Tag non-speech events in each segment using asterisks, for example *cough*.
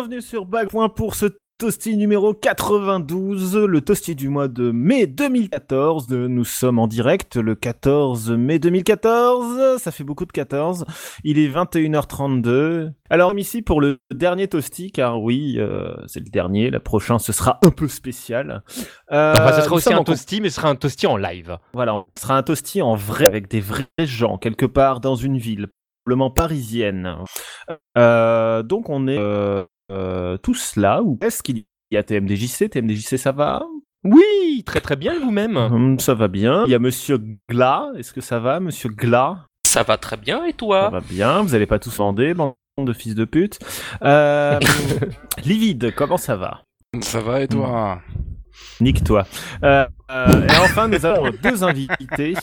Bienvenue sur Backpoint pour ce Toasty numéro 92, le Toasty du mois de mai 2014. Nous sommes en direct le 14 mai 2014. Ça fait beaucoup de 14. Il est 21h32. Alors ici pour le dernier Toasty, car oui, euh, c'est le dernier. Le prochain, ce sera un peu spécial. Euh, enfin, ce sera aussi un Toasty, mais ce sera un Toasty en live. Voilà, ce sera un Toasty en vrai, avec des vrais gens, quelque part dans une ville parisienne. Euh, donc on est euh, euh, tous là, ou est-ce qu'il y a TMDJC TMDJC, ça va? Oui, très très bien, vous-même? Hum, Ça va bien. Il y a Monsieur Gla, est-ce que ça va, Monsieur Gla? Ça va très bien, et toi? Ça va bien, vous allez pas tous vendre, bande de fils de pute. *laughs* Livide, comment ça va? Ça va, et toi? Nique-toi. Euh, euh, et enfin, nous avons *laughs* deux invités.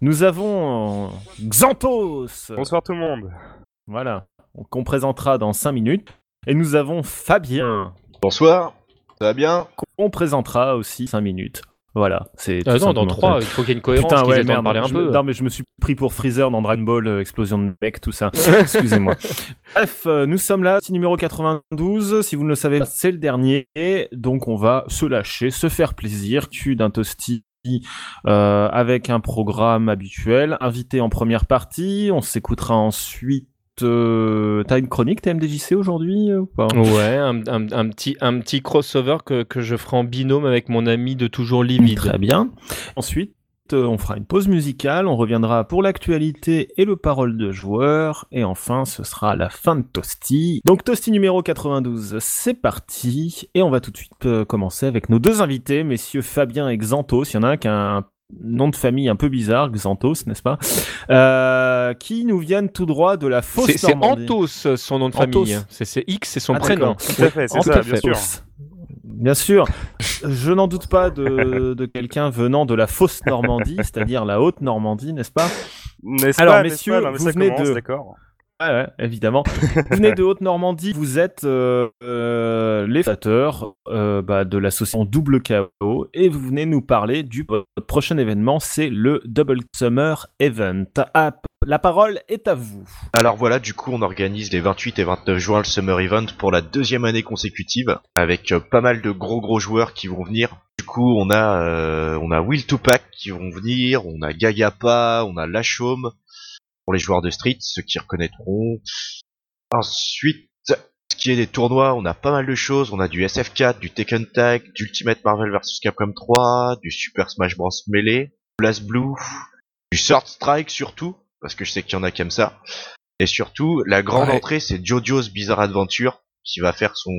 Nous avons euh, Xanthos. Bonsoir tout le monde. Voilà, qu'on présentera dans 5 minutes. Et nous avons Fabien. Bonsoir, ça va bien Qu'on présentera aussi 5 minutes. Voilà, c'est. Ah non, dans 3, il faut qu'il y ait une cohérence. Putain, ouais, merde, parler un peu. Non, mais je me suis pris pour Freezer dans Dragon Ball, euh, explosion de mec, tout ça. *laughs* Excusez-moi. Bref, euh, nous sommes là, c'est numéro 92. Si vous ne le savez pas, c'est le dernier. Donc, on va se lâcher, se faire plaisir. Tu d'un toasty euh, avec un programme habituel, invité en première partie. On s'écoutera ensuite euh, t'as une chronique TMDJC aujourd'hui euh, ou pas? Ouais, un, petit, un petit crossover que, que je ferai en binôme avec mon ami de toujours livide. Très bien. Ensuite, euh, on fera une pause musicale, on reviendra pour l'actualité et le parole de joueur, et enfin ce sera la fin de Toasty. Donc Toasty numéro 92, c'est parti, et on va tout de suite commencer avec nos deux invités, messieurs Fabien et Xanthos. Il y en a un qui a un nom de famille un peu bizarre, Xanthos, n'est-ce pas? Euh, Qui nous viennent tout droit de la fausse C'est Anthos, son nom de famille. C'est X, c'est son ah, prénom. Tout à fait, c'est ça, bien sûr. Bien sûr, je n'en doute pas de, de quelqu'un venant de la fausse Normandie, c'est-à-dire la haute Normandie, n'est-ce pas? Alors, messieurs, vous venez de... Ouais, ouais, évidemment. vous *laughs* venez de Haute-Normandie, vous êtes euh, euh, les fondateurs euh, bah, de l'association Double KO et vous venez nous parler du prochain événement, c'est le Double Summer Event. Ah, la parole est à vous. Alors voilà, du coup, on organise les 28 et 29 juin le Summer Event pour la deuxième année consécutive avec pas mal de gros gros joueurs qui vont venir. Du coup, on a on a Will Tupac qui vont venir, on a Gagapa, on a Lachaume, pour les joueurs de Street, ceux qui reconnaîtront. Ensuite, ce qui est des tournois, on a pas mal de choses. On a du SF4, du Tekken Tag, du Ultimate Marvel vs Capcom 3, du Super Smash Bros Melee, Blast Blue, du Sword Strike surtout, parce que je sais qu'il y en a qui aiment ça. Et surtout, la grande entrée, c'est JoJo's Bizarre Adventure, qui va faire son,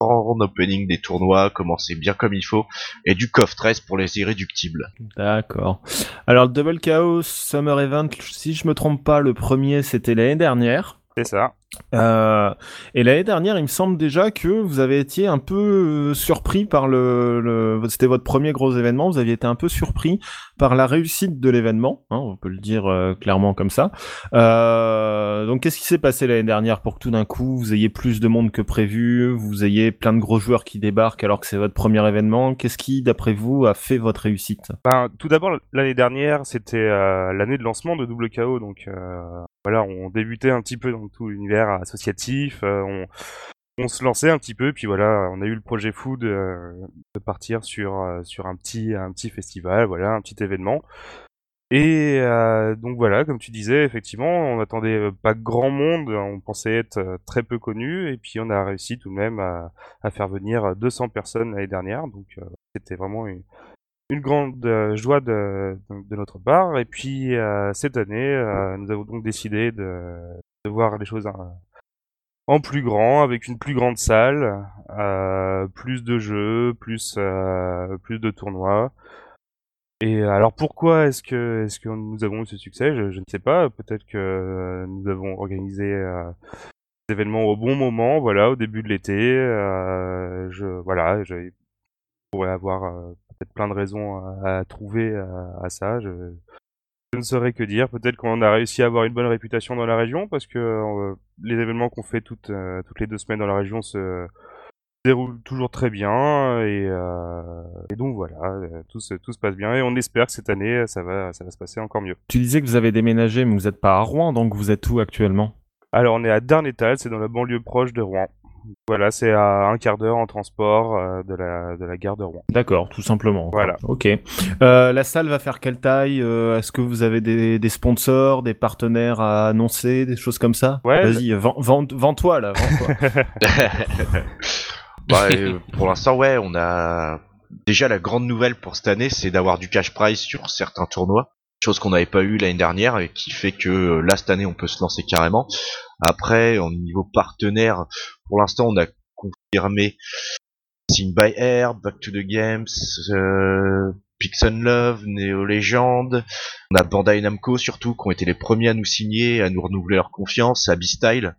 grand opening des tournois, commencer bien comme il faut, et du coffre 13 pour les irréductibles. D'accord. Alors, le Double Chaos Summer Event, si je me trompe pas, le premier c'était l'année dernière. C'est ça. Euh, et l'année dernière, il me semble déjà que vous avez été un peu euh, surpris par le, c'était votre premier gros événement, vous aviez été un peu surpris par la réussite de l'événement, hein, on peut le dire euh, clairement comme ça. Donc qu'est-ce qui s'est passé l'année dernière pour que tout d'un coup vous ayez plus de monde que prévu, vous ayez plein de gros joueurs qui débarquent alors que c'est votre premier événement? Qu'est-ce qui, d'après vous, a fait votre réussite? Ben, Tout d'abord, l'année dernière, c'était l'année de lancement de Double KO, donc voilà, on débutait un petit peu dans tout l'univers associatif, on, on se lançait un petit peu, puis voilà, on a eu le projet Food euh, de partir sur euh, sur un petit un petit festival, voilà, un petit événement. Et euh, donc voilà, comme tu disais, effectivement, on attendait pas grand monde, on pensait être très peu connu, et puis on a réussi tout de même à, faire venir 200 personnes l'année dernière, donc c'était vraiment une, une grande joie de, de, notre part. Et puis cette année, nous avons donc décidé de, de voir les choses en plus grand, avec une plus grande salle, euh, plus de jeux, plus euh, plus de tournois. Et alors pourquoi est-ce que est-ce que nous avons eu ce succès? Je, ne sais pas. Peut-être que nous avons organisé euh, des événements au bon moment, voilà, au début de l'été. Euh, je voilà, je pourrais avoir peut-être plein de raisons à, trouver à, ça. Je, je ne saurais que dire. Peut-être qu'on a réussi à avoir une bonne réputation dans la région parce que euh, les événements qu'on fait toutes, euh, toutes les deux semaines dans la région se déroulent toujours très bien et, euh, et donc voilà, tout se, tout se passe bien et on espère que cette année ça va, ça va se passer encore mieux. Tu disais que vous avez déménagé mais vous n'êtes pas à Rouen donc vous êtes où actuellement? Alors on est à Darnétal, c'est dans la banlieue proche de Rouen. Voilà, c'est à un quart d'heure en transport euh, de, la, de la gare de Rouen. D'accord, tout simplement. Voilà. Ok. Euh, la salle va faire quelle taille euh, Est-ce que vous avez des, des sponsors, des partenaires à annoncer, des choses comme ça? Ouais. Vas-y, vends- vends- vends-toi là. vends-toi. *laughs* *laughs* Bah, euh, pour l'instant, ouais, on a déjà la grande nouvelle pour cette année, c'est d'avoir du cash prize sur certains tournois, chose qu'on n'avait pas eu l'année dernière et qui fait que là cette année on peut se lancer carrément. Après, au niveau partenaire, pour l'instant, on a confirmé Sing by Air, Back to the Games, euh, Love, Neo Legend. On a Bandai Namco surtout qui ont été les premiers à nous signer, à nous renouveler leur confiance, à Beastyle,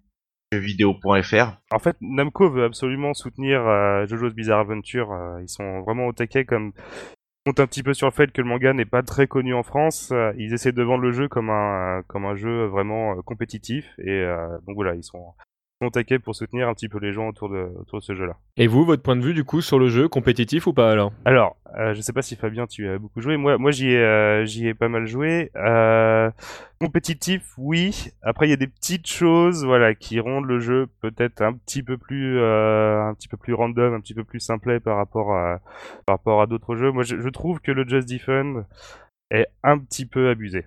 jeuxvideo.fr. En fait, Namco veut absolument soutenir euh, JoJo's Bizarre Adventure. euh, ils sont vraiment au taquet comme ils comptent un petit peu sur le fait que le manga n'est pas très connu en France. euh, ils essaient de vendre le jeu comme un comme un jeu vraiment compétitif et donc voilà, ils sont sont au taquet pour soutenir un petit peu les gens autour de autour de ce jeu-là. Et vous, votre point de vue du coup sur le jeu, compétitif ou pas alors? Alors, euh, je sais pas si Fabien tu as beaucoup joué. Moi, moi j'y ai, euh, j'y ai pas mal joué. Euh, compétitif, oui. Après, il y a des petites choses, voilà, qui rendent le jeu peut-être un petit peu plus, euh, un petit peu plus random, un petit peu plus simplet par rapport à, par rapport à d'autres jeux. Moi, je, je trouve que le Just Defend est un petit peu abusé.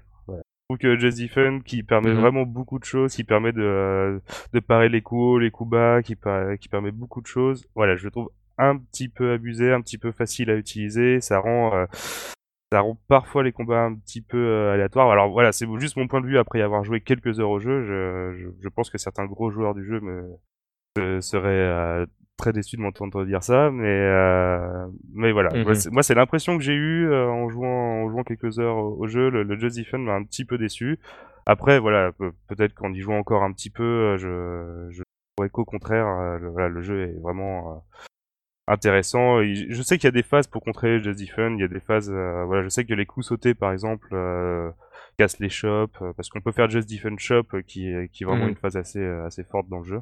Trouve que Just Defend, qui permet Mhm. vraiment beaucoup de choses, qui permet de, euh, de parer les coups hauts, les coups bas, qui, permet beaucoup de choses. Voilà, je le trouve un petit peu abusé, un petit peu facile à utiliser. Ça rend, euh, ça rend parfois les combats un petit peu euh, aléatoires. Alors voilà, c'est juste mon point de vue après avoir joué quelques heures au jeu. Je, je, je pense que certains gros joueurs du jeu me se- seraient euh, très déçus de m'entendre dire ça, mais euh, mais voilà. Mhm. Moi, c'est- Moi, c'est l'impression que j'ai eue euh, en jouant en jouant quelques heures au, au jeu. Le, le Just Defend m'a un petit peu déçu. Après, voilà, pe- peut-être qu'en y jouant encore un petit peu, euh, je, je pourrais qu'au contraire, euh, le, voilà, le jeu est vraiment euh, intéressant. Et je sais qu'il y a des phases pour contrer Just Defend, il y a des phases, euh, voilà, je sais que les coups sautés, par exemple, euh, cassent les shops, parce qu'on peut faire Just Defend Shop, qui, est- qui est vraiment Mhm. une phase assez, assez forte dans le jeu.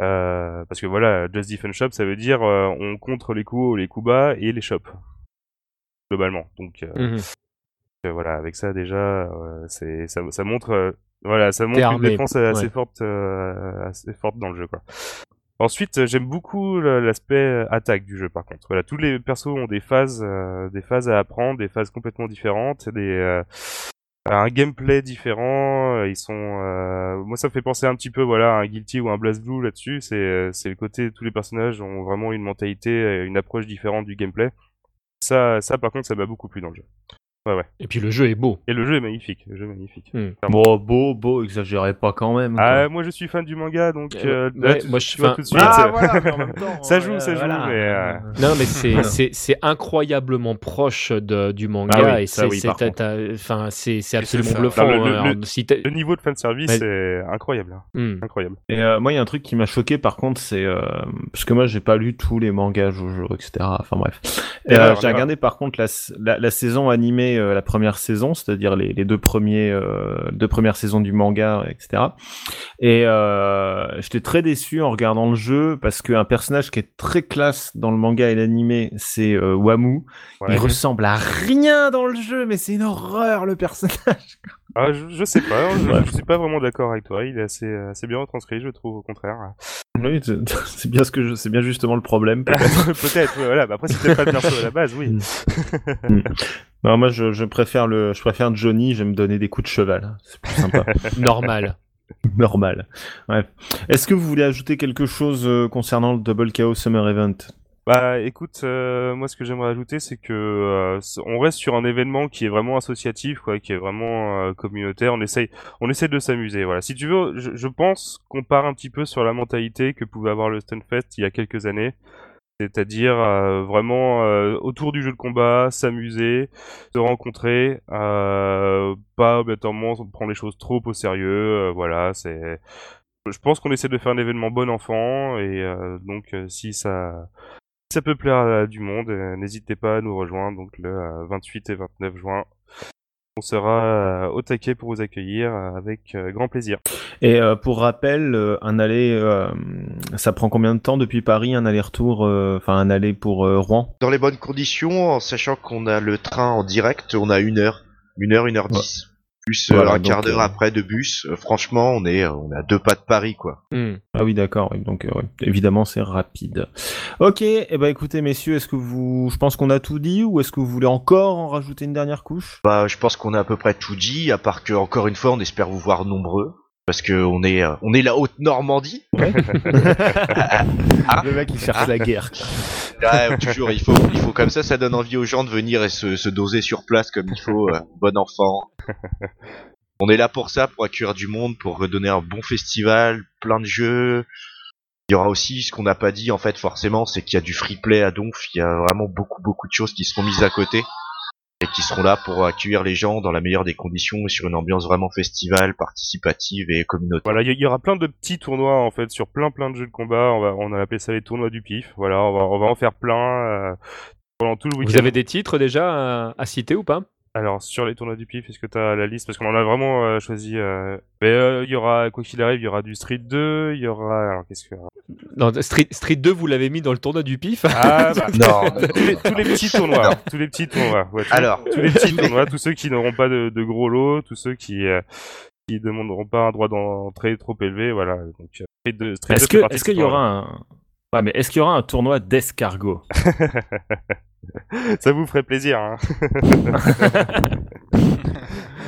Euh, parce que voilà, Just Defend Shop, ça veut dire euh, on contre les coups hauts, les coups bas et les shops globalement. Donc euh, Mhm. voilà, avec ça déjà, c'est ça, ça montre, voilà, ça montre une défense assez ouais. forte, assez forte dans le jeu quoi. Ensuite, j'aime beaucoup l'aspect attaque du jeu par contre. Voilà, tous les persos ont des phases, des phases à apprendre, des phases complètement différentes, des un gameplay différent. euh, Ils sont, euh, moi ça me fait penser un petit peu voilà à un Guilty ou un BlazBlue là-dessus. C'est euh, c'est le côté tous les personnages ont vraiment une mentalité, une approche différente du gameplay. Ça, ça par contre, ça m'a beaucoup plu dans le jeu. Et puis le jeu est beau. Et le jeu est magnifique. Le jeu est magnifique. bon, beau, beau, exagérez pas quand même. quoi. Ah, moi je suis fan du manga, donc Euh, euh, là, ouais, tu- moi, je- tout de suite. Ah, euh, *laughs* voilà, mais en même temps, Ça euh, joue, ça joue, voilà. mais, euh, Non, mais c'est *laughs* c'est c'est incroyablement proche de, du manga Ah oui, et ça, c'est oui, enfin c'est c'est Et c'est absolument bluffant. Non, le- le- hein. le- Si Le niveau de fanservice Ouais. est incroyable. hein. Hmm. Incroyable. Et euh, moi, il y a un truc qui m'a choqué par contre, c'est euh, parce que moi, j'ai pas lu tous les mangas Jojo, etc. Enfin bref. Euh, j'ai regardé par contre la saison animée, euh, la première saison, c'est-à-dire les, les deux premiers, euh, deux premières saisons du manga, etc. Et euh, j'étais très déçu en regardant le jeu parce qu'un personnage qui est très classe dans le manga et l'animé, c'est Wamu. Ouais. Il ressemble à rien dans le jeu, mais c'est une horreur le personnage. Ah, je, je sais pas, je, Ouais. je suis pas vraiment d'accord avec toi. Il est assez, assez bien retranscrit, je trouve, au contraire. Oui, *laughs* c'est bien ce que je, c'est bien justement le problème. peut-être. *laughs* Peut-être, ouais, voilà. Bah, après, t'aimes pas le perso à la base, oui. Non, moi, je, je préfère le, je préfère Johnny. Je vais me donner des coups de cheval. C'est plus sympa. *laughs* normal. Normal. Bref. Est-ce que vous voulez ajouter quelque chose euh, concernant le Double KO Summer Event? Bah, écoute, euh, moi, ce que j'aimerais ajouter, c'est que euh, on reste sur un événement qui est vraiment associatif, quoi, qui est vraiment euh, communautaire. On essaye, on essaie de s'amuser. Voilà. Si tu veux, je, je pense qu'on part un petit peu sur la mentalité que pouvait avoir le Stunfest il y a quelques années. C'est-à-dire euh, vraiment euh, autour du jeu de combat, s'amuser, se rencontrer, euh, pas obligatoirement prendre les choses trop au sérieux. voilà, c'est. Je pense qu'on essaie de faire un événement bon enfant et euh, donc si ça ça peut plaire à du monde, euh, n'hésitez pas à nous rejoindre donc le euh, 28 et 29 juin. On sera euh, au taquet pour vous accueillir euh, avec euh, grand plaisir. Et euh, pour rappel, euh, un aller, euh, ça prend combien de temps depuis Paris, un aller-retour, euh, enfin un aller pour euh, Rouen? Dans les bonnes conditions, en sachant qu'on a le train en direct, on a une heure. Une heure, une heure dix. Plus euh, Voilà, un quart d'heure euh, après de bus. Euh, franchement, on est, on est à deux pas de Paris, quoi. Hmm. Ah oui, d'accord. Donc, euh, ouais. évidemment, c'est rapide. Ok. Eh ben, écoutez, messieurs, est-ce que vous, je pense qu'on a tout dit, ou est-ce que vous voulez encore en rajouter une dernière couche? Bah, je pense qu'on a à peu près tout dit, à part que encore une fois, on espère vous voir nombreux, parce que on est, on est la haute Normandie. *laughs* *laughs* Le mec, il cherche la guerre. Ouais, toujours, il faut, il faut comme ça, ça donne envie aux gens de venir et se, se doser sur place comme il faut, euh, bon enfant. *laughs* On est là pour ça, pour accueillir du monde, pour redonner un bon festival, plein de jeux. Il y aura aussi ce qu'on n'a pas dit en fait forcément, c'est qu'il y a du free play à Donf, il y a vraiment beaucoup beaucoup de choses qui seront mises à côté et qui seront là pour accueillir les gens dans la meilleure des conditions et sur une ambiance vraiment festival, participative et communautaire. Voilà, il y, aura plein de petits tournois en fait sur plein plein de jeux de combat. On va, on a appelé ça les tournois du pif. Voilà, on va, on va en faire plein euh, pendant tout le week-end. Vous avez des titres déjà à, à citer ou pas? Alors sur les tournois du pif, est-ce que tu as la liste? Parce qu'on en a vraiment euh, choisi. euh, Mais euh, il y aura quoi qu'il arrive, il y aura du Street 2, il y aura. Alors qu'est-ce que Non, Street, Street 2, vous l'avez mis dans le tournoi du pif Ah bah, *laughs* Non, *laughs* tous, les, tous les petits tournois, tous les petits tournois. Ouais, tous, Alors, tous les petits tournois, tous ceux qui n'auront pas de, de gros lots, tous ceux qui euh, qui demanderont pas un droit d'entrée trop élevé, voilà. Donc Street 2, Street 2 Est-ce qu'il y aura un, ouais, mais est-ce qu'il y aura un tournoi d'escargot *laughs* *laughs* Ça vous ferait plaisir, hein *laughs*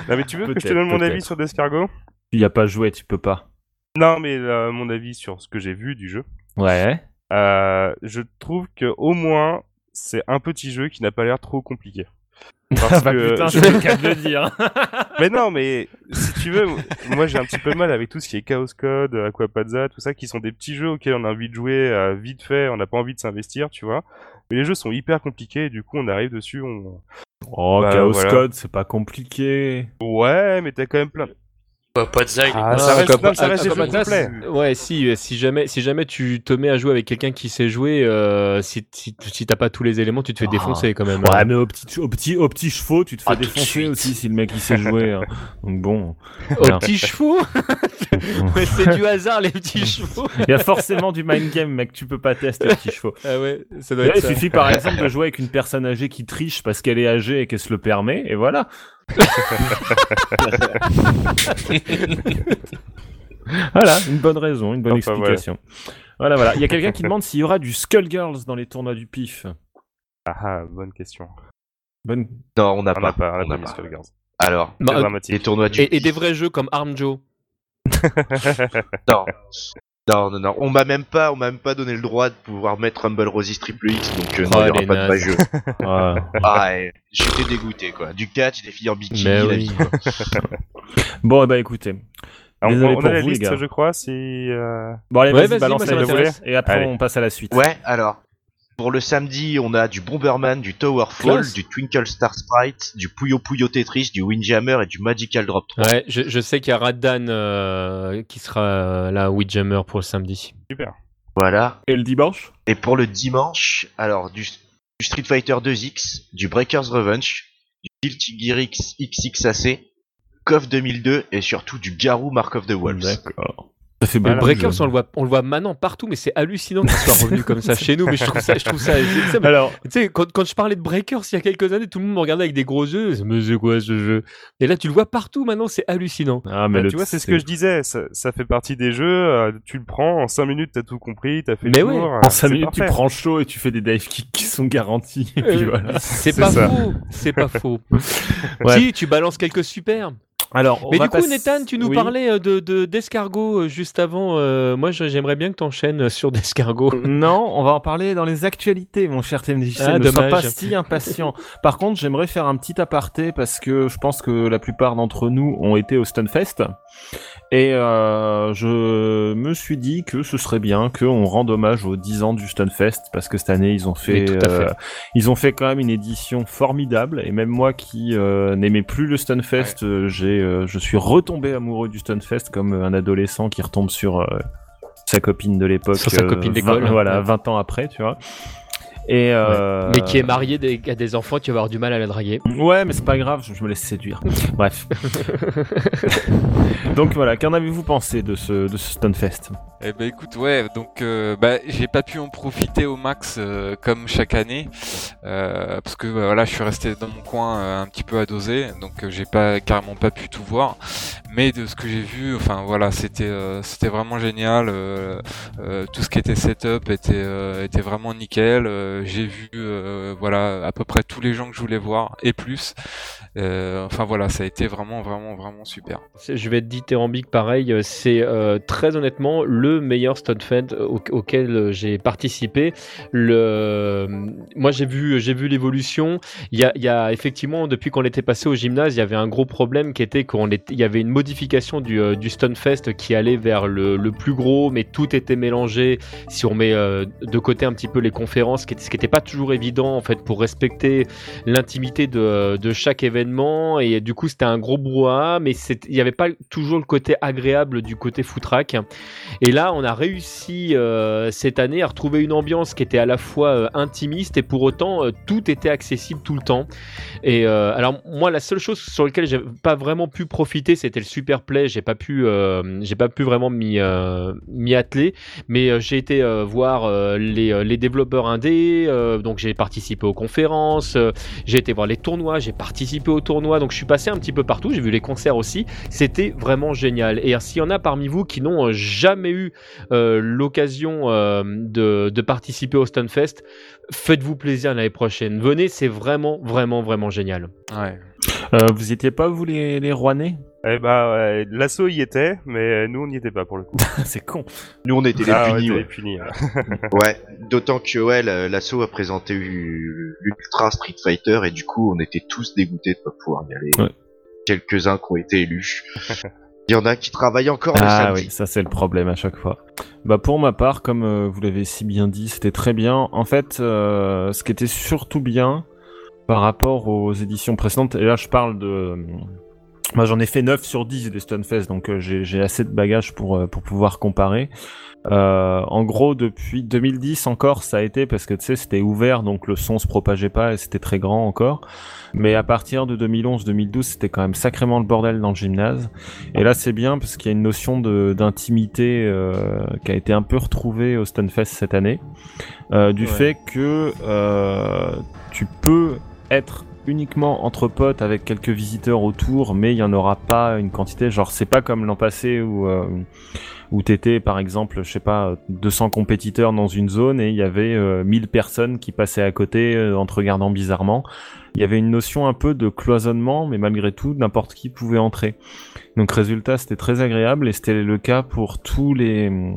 Non mais tu veux que je te donne mon avis sur Descargo? Tu y as pas joué, tu peux pas. Non mais euh, mon avis sur ce que j'ai vu du jeu. Ouais. Euh, je trouve que au moins c'est un petit jeu qui n'a pas l'air trop compliqué. *laughs* Parce bah que putain, je- le cas de le dire. mais non, mais si tu veux, moi j'ai un petit peu mal avec tout ce qui est Chaos Code, Aquapazza, tout ça, qui sont des petits jeux auxquels on a envie de jouer euh, vite fait, on n'a pas envie de s'investir, tu vois. Mais les jeux sont hyper compliqués et du coup on arrive dessus, on... Oh, Bah, Chaos voilà. Code, c'est pas compliqué. Ouais, mais t'as quand même plein... De ça, il Ah, ça reste- non, ça des complets. Ouais, si, euh, si jamais, si jamais tu te mets à jouer avec quelqu'un qui sait jouer, euh, si, si, si t'as pas tous les éléments, tu te fais Ah. défoncer quand même. Ouais, mais au petit, au petit, au petit chevaux, tu te fais Ah, défoncer aussi si le mec il sait jouer. hein. Donc bon. Aux Voilà. petits chevaux? *laughs* *laughs* Mais c'est du hasard, les petits *laughs* chevaux Il y a forcément du mind game, mec. Tu peux pas tester les petits chevaux. Ah ouais, ça doit Là, être il ça. suffit par exemple de jouer avec une personne âgée qui triche parce qu'elle est âgée et qu'elle se le permet, et voilà. *laughs* voilà, une bonne raison, une bonne Enfin, explication. Voilà, voilà. Il y a quelqu'un qui demande s'il y aura du Skullgirls dans les tournois du pif. Ah, ah, bonne question. Bonne... non, on n'a pas. pas, on n'a pas. Skullgirls. Alors, euh, les tournois du et, et des vrais jeux comme Arm Joe. *laughs* Non. Non, non, non. On m'a même pas, on m'a même pas donné le droit de pouvoir mettre Humble Rosis Triple X, donc euh, non, Oh, il y aura pas de vrai nazes. jeu. *laughs* Ah, Ah, ouais, j'étais dégoûté, quoi. Du catch, des filles en bikini, Mais la oui. vie, quoi. *laughs* Bon, bah écoutez. Ah, on, Désolé on pour a la vous, les liste, gars. je crois, si... euh, Bon, allez, Ouais, vas-y, vas-y, balance moi, et après Allez. on passe à la suite. Ouais, alors. Pour le samedi, on a du Bomberman, du Towerfall, Classe. du Twinkle Star Sprite, du Puyo Puyo Tetris, du Windjammer et du Magical Drop 3. Ouais, je, je sais qu'il y a Raddan euh, qui sera euh, là, Windjammer pour le samedi. Super. Voilà. Et le dimanche? Et pour le dimanche, alors du, du Street Fighter 2X, du Breaker's Revenge, du Guilty Gear X XXAC, KOF 2002 et surtout du Garou Mark of the Wolves. D'accord. Ça fait Breakers, on le voit, on le voit maintenant partout, mais c'est hallucinant qu'il soit revenu comme ça *laughs* chez nous. Mais je trouve ça, je trouve ça. mais- Alors, Tu sais, quand, quand je parlais de Breakers il y a quelques années, tout le monde me regardait avec des gros yeux. Mais c'est quoi ce jeu? Et là, tu le vois partout maintenant, c'est hallucinant. ah, mais Bah, le- tu vois, c'est ce que je disais, ça, ça fait partie des jeux, euh, tu le prends, en 5 minutes t'as tout compris, t'as fait Mais le ouais. tour. En euh, 5 c'est minutes, tu prends chaud et tu fais des dive kicks qui sont garantis. Euh, voilà. C'est pas ça. faux, c'est pas faux. *laughs* Si, tu balances quelques super. Alors, on Mais va du coup, passer- Nathan, tu nous Oui. parlais euh, de de- d'escargot euh, juste avant. euh, moi, j'aimerais bien que tu enchaînes sur d'escargot. Non, on va en parler dans les actualités, mon cher TMDJC. Ah, ne sois pas si impatient. Par contre, j'aimerais faire un petit aparté parce que je pense que la plupart d'entre nous ont été au Stunfest. Et euh, je me suis dit que ce serait bien qu'on rende hommage aux 10 ans du Stunfest parce que cette année ils ont fait, Oui, euh, ils ont fait quand même une édition formidable et même moi qui euh, n'aimais plus le Stunfest, euh, j'ai, euh, je suis retombé amoureux du Stunfest comme un adolescent qui retombe sur euh, sa copine de l'époque, Sur sa copine 20 d'école. voilà, Ouais. 20 ans après, tu vois. Et euh, Mais qui est marié des, à des enfants, tu vas avoir du mal à la draguer. Ouais, mais c'est pas grave, je, je me laisse séduire. *laughs* Bref. *laughs* donc voilà, qu'en avez-vous pensé de ce, de ce Stunfest? Eh ben écoute, ouais, donc euh, bah, j'ai pas pu en profiter au max euh, comme chaque année euh, parce que bah, voilà, je suis resté dans mon coin euh, un petit peu à doser, donc euh, j'ai pas carrément pas pu tout voir. Mais de ce que j'ai vu, enfin voilà, c'était euh, c'était vraiment génial. euh, euh, tout ce qui était setup était était vraiment nickel. j'ai vu voilà à peu près tous les gens que je voulais voir et plus. Euh, enfin voilà, ça a été vraiment vraiment vraiment super. Je vais être dithyrambique pareil, euh, c'est euh, très honnêtement le meilleur Stunfed au- auquel j'ai participé. Moi j'ai vu, vu l'évolution. Il y effectivement depuis qu'on était passé au gymnase, il y avait un gros problème qui était qu'il y avait une modification du, du Stunfest qui allait vers le, le plus gros, mais tout était mélangé. Si on met de côté un petit peu les conférences, ce qui n'était pas toujours évident en fait pour respecter l'intimité de, de chaque événement et du coup c'était un gros brouhaha mais il n'y avait pas toujours le côté agréable du côté footrack et là on a réussi euh, cette année à retrouver une ambiance qui était à la fois euh, intimiste et pour autant euh, tout était accessible tout le temps. Et alors moi la seule chose sur laquelle j'ai pas vraiment pu profiter c'était le super play. J'ai pas pu j'ai pas pu vraiment m'y m'y atteler. Mais j'ai été voir les, les développeurs indés donc j'ai participé aux conférences j'ai été voir les tournois, j'ai participé aux tournois, donc je suis passé un petit peu partout, j'ai vu les concerts aussi, c'était vraiment génial. Et s'il y en a parmi vous qui n'ont euh, jamais eu euh, l'occasion euh, de, de participer au Stunfest, faites-vous plaisir l'année prochaine. Venez, c'est vraiment, vraiment, vraiment génial. Ouais. euh, Vous étiez pas, vous, les, les Rouennais? Eh bah, ouais, l'assaut y était, mais nous on n'y était pas pour le coup. *laughs* C'est con. Nous, on était les Ah, ouais, punis, ouais. les punis, ouais. *laughs* Ouais, d'autant que ouais, la- l'assaut a présenté l'Ultra Street Fighter et du coup on était tous dégoûtés de pas pouvoir y aller. Ouais. Quelques-uns qui ont été élus. *laughs* Il y en a qui travaillent encore le Ah oui, ça c'est le problème à chaque fois. Bah pour ma part, comme euh, vous l'avez si bien dit, c'était très bien. En fait, euh, ce qui était surtout bien par rapport aux éditions précédentes, et là je parle de... Moi j'en ai fait 9 sur 10 des Stunfest, donc euh, j'ai assez de bagages pour, euh, pour pouvoir comparer. Euh, en gros, depuis 2010 encore, ça a été parce que tu sais, c'était ouvert, donc le son se propageait pas et c'était très grand encore. Mais à partir de 2011-2012, c'était quand même sacrément le bordel dans le gymnase. Et là, c'est bien parce qu'il y a une notion d'intimité euh, qui a été un peu retrouvée au Stunfest cette année, euh, du Ouais. fait que tu peux être uniquement entre potes avec quelques visiteurs autour, mais il y en aura pas une quantité. Genre, c'est pas comme l'an passé où euh, où t'étais par exemple, je sais pas, 200 compétiteurs dans une zone et il y avait euh, 1000 personnes qui passaient à côté euh, en te regardant bizarrement. Il y avait une notion un peu de cloisonnement, mais malgré tout, n'importe qui pouvait entrer. Donc résultat, c'était très agréable et c'était le cas pour tous les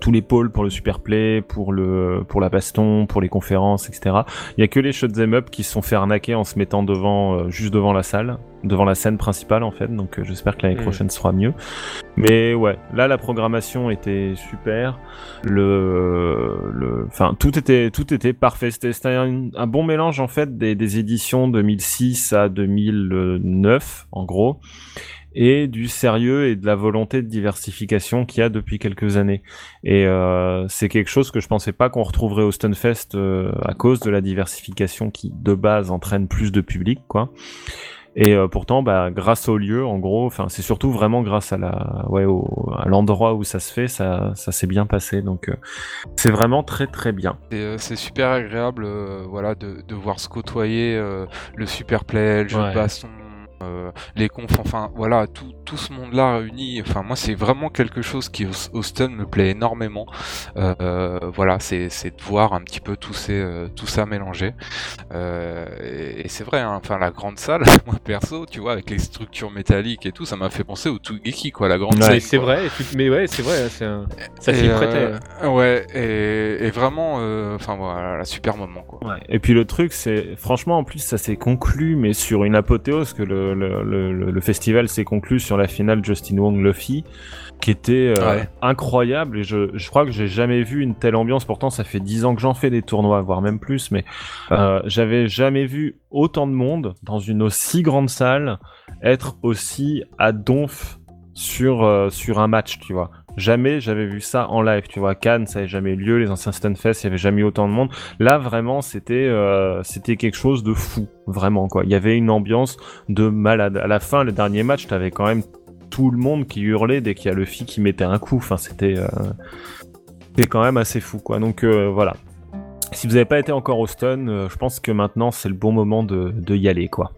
tous les pôles pour le superplay, pour le pour la baston, pour les conférences, etc. Il y a que les shoot'em up qui se sont fait arnaquer en se mettant devant euh, juste devant la salle, devant la scène principale en fait. Donc euh, j'espère que l'année Mhm. prochaine sera mieux. Mais ouais, là la programmation était super. Le le enfin tout était tout était parfait. C'était c'était un, un bon mélange en fait des, des éditions 2006 à 2009 en gros et du sérieux et de la volonté de diversification qu'il y a depuis quelques années. Et euh, c'est quelque chose que je pensais pas qu'on retrouverait au Stunfest euh, à cause de la diversification qui de base entraîne plus de public, quoi. Et euh, pourtant, bah, grâce au lieu, en gros, enfin, c'est surtout vraiment grâce à la, ouais, au, à l'endroit où ça se fait, ça, ça s'est bien passé. Donc, euh, c'est vraiment très très bien. C'est, euh, c'est super agréable euh, voilà, de, de voir se côtoyer euh, le super play, le jeu Ouais. de baston, euh, les confs, enfin voilà, tout, tout ce monde-là réuni. Enfin, moi, c'est vraiment quelque chose qui, au, stun, me plaît énormément. Euh, euh, voilà, c'est, de voir un petit peu tout, ces, euh, tout ça mélangé. Euh, et, et c'est vrai, hein, enfin, la grande salle, *laughs* moi perso, tu vois, avec les structures métalliques et tout, ça m'a fait penser au Tougeki, quoi, la grande. Mais c'est vrai, mais ouais, c'est vrai, un- ça s'y euh, prêtait. ouais, et, et vraiment, euh, enfin voilà, super moment quoi. Et puis le truc, c'est franchement en plus ça s'est conclu, mais sur une apothéose que le, le, le, le festival s'est conclu sur la finale Justin Wong Luffy, qui était euh, Ouais. incroyable. Et je, je crois que j'ai jamais vu une telle ambiance. Pourtant, ça fait dix ans que j'en fais des tournois, voire même plus, mais euh, j'avais jamais vu autant de monde dans une aussi grande salle être aussi à donf sur euh, sur un match, tu vois. Jamais j'avais vu ça en live. Tu vois, Cannes, ça n'avait jamais eu lieu. Les anciens Stunfest, il y avait jamais eu autant de monde. Là, vraiment, c'était euh, c'était quelque chose de fou, vraiment quoi. Il y avait une ambiance de malade. À la fin, le dernier match, t'avais quand même tout le monde qui hurlait dès qu'il y a le Luffy qui mettait un coup. Enfin, c'était euh, c'était quand même assez fou quoi. Donc euh, voilà. Si vous n'avez pas été encore au stun, je pense que maintenant c'est le bon moment de, de y aller quoi.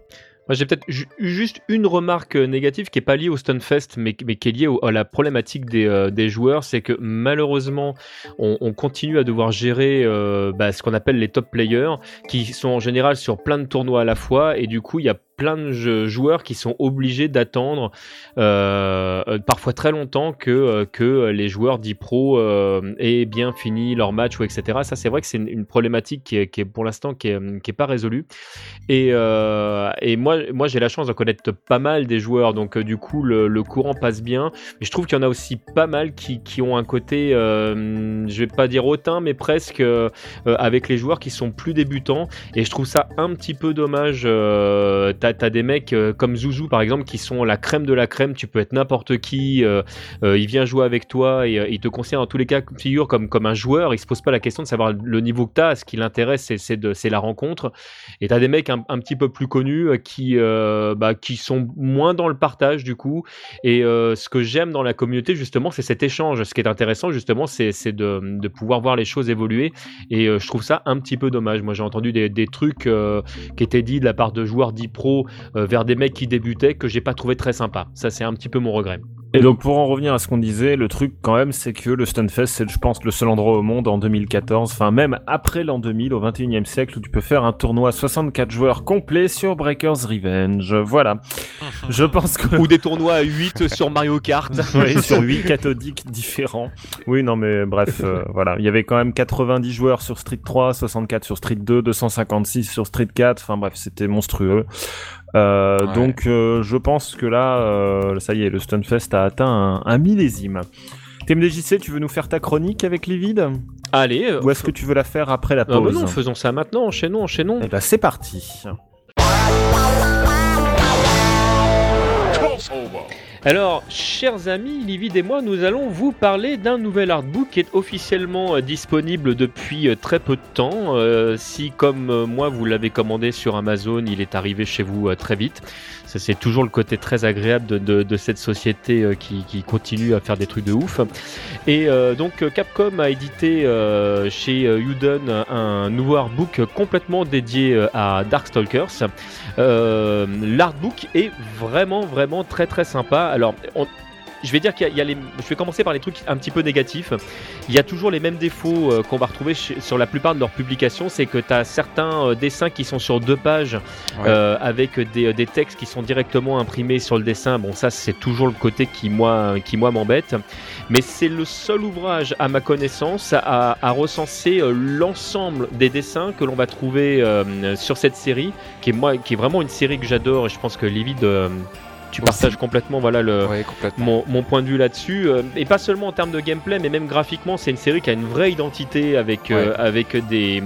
Moi, j'ai peut-être ju- juste une remarque euh, négative qui est pas liée au Stunfest, mais, qui est liée à la problématique des, euh, des joueurs. C'est que malheureusement, on, on continue à devoir gérer euh, bah, ce qu'on appelle les top players, qui sont en général sur plein de tournois à la fois, et du coup, il y a plein de joueurs qui sont obligés d'attendre euh, euh, parfois très longtemps que, euh, que les joueurs d'e-pro euh, aient bien fini leur match ou etc. Ça, c'est vrai que c'est une, problématique qui est, pour l'instant qui est, qui est pas résolue. Et, moi, j'ai la chance de connaître pas mal des joueurs, donc du coup le, courant passe bien. Mais je trouve qu'il y en a aussi pas mal qui, ont un côté, je vais pas dire hautain, mais presque avec les joueurs qui sont plus débutants. Et je trouve ça un petit peu dommage. T'as as des mecs euh, comme Zouzou par exemple qui sont la crème de la crème. Tu peux être n'importe qui. euh, euh, il vient jouer avec toi et il te considère dans tous les cas figure comme comme un joueur. Il se pose pas la question de savoir le niveau que t'as. Ce qui l'intéresse, c'est- la rencontre. Et t'as des mecs un, petit peu plus connus qui, bah, qui sont moins dans le partage du coup. Et ce que j'aime dans la communauté justement, c'est cet échange. Ce qui est intéressant justement, c'est de, pouvoir voir les choses évoluer. Et je trouve ça un petit peu dommage. Moi, j'ai entendu des, trucs qui étaient dits de la part de joueurs d'e-pro euh, vers des mecs qui débutaient que j'ai pas trouvé très sympa. Ça, c'est un petit peu mon regret. Et donc pour en revenir à ce qu'on disait, le truc quand même, c'est que le Stunfest, c'est je pense le seul endroit au monde en 2014, enfin même après l'an 2000, au 21e siècle, où tu peux faire un tournoi 64 joueurs complet sur Breakers Revenge. Voilà. *laughs* Je pense que... Ou des tournois à 8 sur Mario Kart. *laughs* Oui, sur 8 cathodiques différents. Oui, non, mais bref, euh, *laughs* voilà. Il y avait quand même 90 joueurs sur Street 3, 64 sur Street 2, 256 sur Street 4. Enfin bref, c'était monstrueux. Euh, Ouais. Donc, euh, je pense que là, euh, ça y est, le Stunfest a atteint un, un millésime. TMDJC, tu veux nous faire ta chronique avec Livid? Allez. Ou est-ce que tu veux la faire après la ah bah pause? non, faisons ça maintenant. Enchaînons, enchaînons. Eh ben, c'est parti. Alors, chers amis, Livid et moi, nous allons vous parler d'un nouvel artbook qui est officiellement euh, disponible depuis euh, très peu de temps. Euh, si, comme moi, vous l'avez commandé sur Amazon, il est arrivé chez vous très vite. C'est toujours le côté très agréable de, cette société euh, qui, continue à faire des trucs de ouf. Et euh, donc, euh, Capcom a édité chez Udon un nouveau artbook complètement dédié à Darkstalkers. L'artbook est vraiment, vraiment très, très sympa. Alors, je vais dire qu'il y a, il y a les, je vais commencer par les trucs un petit peu négatifs. Il y a toujours les mêmes défauts euh, qu'on va retrouver chez- sur la plupart de leurs publications, c'est que tu as certains euh, dessins qui sont sur deux pages Ouais. euh, avec des, des textes qui sont directement imprimés sur le dessin. Bon, ça c'est toujours le côté qui moi, qui moi m'embête. Mais c'est le seul ouvrage, à ma connaissance, à, à recenser l'ensemble des dessins que l'on va trouver sur cette série, qui est moi, qui est vraiment une série que j'adore et je pense que Livid, tu partages complètement, voilà le Ouais, complètement. mon, mon point de vue là-dessus. euh, et pas seulement en termes de gameplay, mais même graphiquement, c'est une série qui a une vraie identité avec, euh, Ouais. avec des,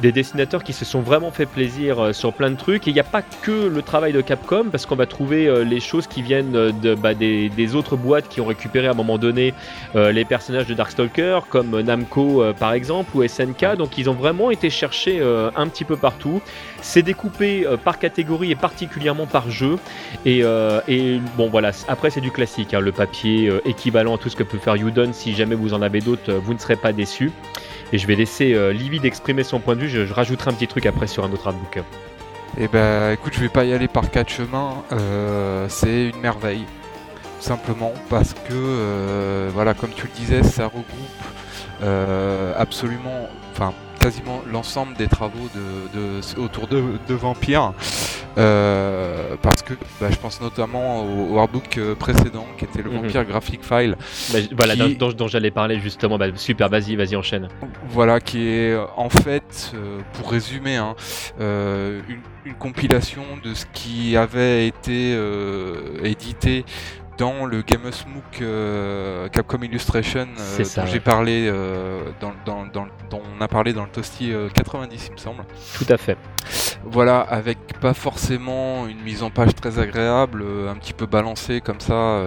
des dessinateurs qui se sont vraiment fait plaisir euh, sur plein de trucs. Et il n'y a pas que le travail de Capcom, parce qu'on va trouver euh, les choses qui viennent euh, de, bah, des, des autres boîtes qui ont récupéré à un moment donné les personnages de Darkstalker, comme Namco par exemple, ou SNK. Donc ils ont vraiment été cherchés un petit peu partout. C'est découpé par catégorie et particulièrement par jeu. Et, et bon voilà, après c'est du classique, hein, le papier équivalent à tout ce que peut faire Udon. Si jamais vous en avez d'autres, vous ne serez pas déçus. Et je vais laisser euh, Livy d'exprimer son point de vue. Je, rajouterai un petit truc après sur un autre artbook. Et ben écoute, je vais pas y aller par quatre chemins. euh, c'est une merveille, simplement parce que euh, voilà, comme tu le disais, ça regroupe euh, absolument, enfin quasiment l'ensemble des travaux de- autour de, de Vampire. Euh, parce que bah, je pense notamment au, au artbook euh, précédent qui était le Mhm. Vampire Graphic File, Bah, voilà, Qui- dont, j'allais parler justement. Bah, super, vas-y, vas-y, enchaîne. Voilà, qui est en fait, euh, pour résumer, hein, euh, une, une compilation de ce qui avait été édité dans le Game of Smoke euh, Capcom Illustration euh, ça, dont ouais. j'ai parlé, euh, dans, dans, dans- dont on a parlé dans le Toasty euh, 90, il me semble. Tout à fait. Voilà, avec pas forcément une mise en page très agréable, un petit peu balancée comme ça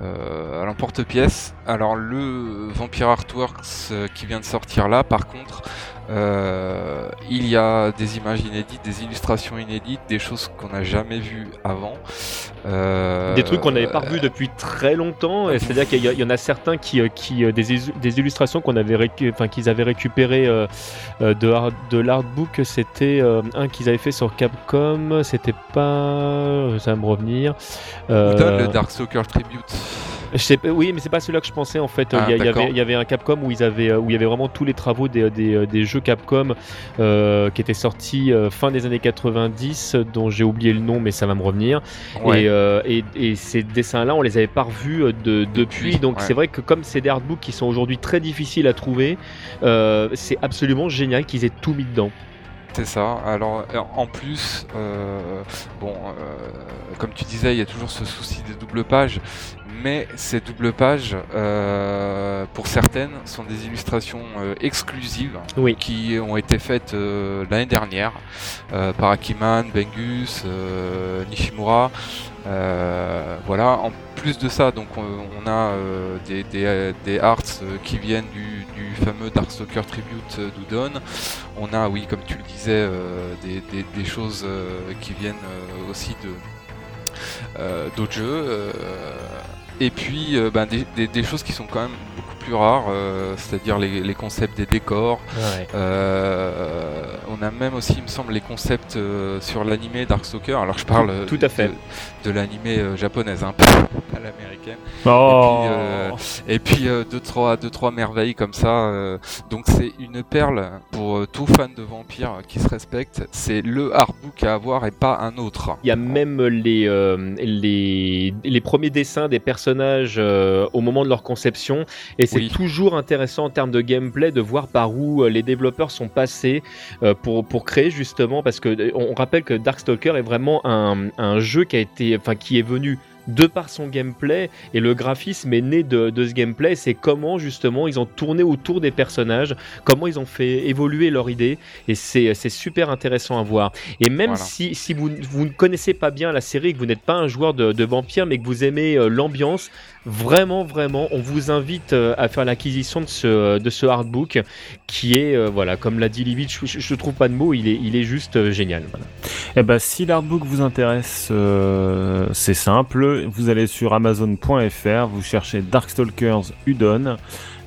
à l'emporte-pièce. Alors le Vampire Artworks qui vient de sortir là, par contre, euh, il y a des images inédites, des illustrations inédites, des choses qu'on n'a jamais vues avant. Euh, des trucs qu'on n'avait pas revus depuis très longtemps. C'est-à-dire qu'il y, en a certains qui, euh, qui des, illustrations qu'on avait, enfin qu'ils avaient récupérées de, de l'artbook. C'était un qu'ils avaient fait sur Capcom. C'était pas, ça va me revenir. le Darkstalker Tribute oui, mais c'est pas celui-là que je pensais en fait. Ah, il, y, avait, un Capcom où ils avaient, où il y avait vraiment tous les travaux des, des, jeux Capcom euh, qui étaient sortis euh, fin des années 90, dont j'ai oublié le nom, mais ça va me revenir. Euh, et, et, ces dessins-là, on les avait pas revus de, depuis. Donc c'est vrai que comme c'est des artbooks qui sont aujourd'hui très difficiles à trouver, c'est absolument génial qu'ils aient tout mis dedans. C'est ça. Alors en plus, bon, comme tu disais, il y a toujours ce souci des doubles pages mais ces doubles pages, euh, pour certaines, sont des illustrations euh, exclusives qui ont été faites euh, l'année dernière par Akiman, Bengus, Nishimura. voilà. En plus de ça, donc on, a des, des, arts qui viennent du, fameux Darkstalker Tribute d'Udon. On a, oui, comme tu le disais, des, des, choses qui viennent aussi de d'autres jeux. Et puis euh, ben, des, choses qui sont quand même beaucoup plus rares, euh, c'est-à-dire les, concepts des décors. Euh, on a même aussi, il me semble, les concepts sur l'animé Darkstalker. Alors je parle tout, à fait. de, l'animé japonaise, un hein, peu à l'américaine. Oh. Et puis, deux, trois, deux, trois merveilles comme ça. donc c'est une perle pour tout fan de vampires qui se respecte. C'est le artbook à avoir et pas un autre. Il y a même les, les, les premiers dessins des personnages euh, au moment de leur conception. Et c'est toujours intéressant en termes de gameplay de voir par où euh, les développeurs sont passés euh, pour, pour créer justement, parce que on rappelle que Darkstalker est vraiment un, un jeu qui a été, enfin qui est venu de par son gameplay et le graphisme est né de, ce gameplay. C'est comment justement ils ont tourné autour des personnages, comment ils ont fait évoluer leur idée et c'est super intéressant à voir. Et même si, si vous, vous, ne connaissez pas bien la série, que vous n'êtes pas un joueur de, de vampire mais que vous aimez euh, l'ambiance, vraiment vraiment on vous invite euh, à faire l'acquisition de ce, de ce hardbook qui est, euh, voilà, comme l'a dit Livit, je, ne trouve pas de mots, il est, il est juste génial. Eh ben, si l'artbook vous intéresse, c'est simple vous allez sur amazon.fr, vous cherchez Darkstalkers Udon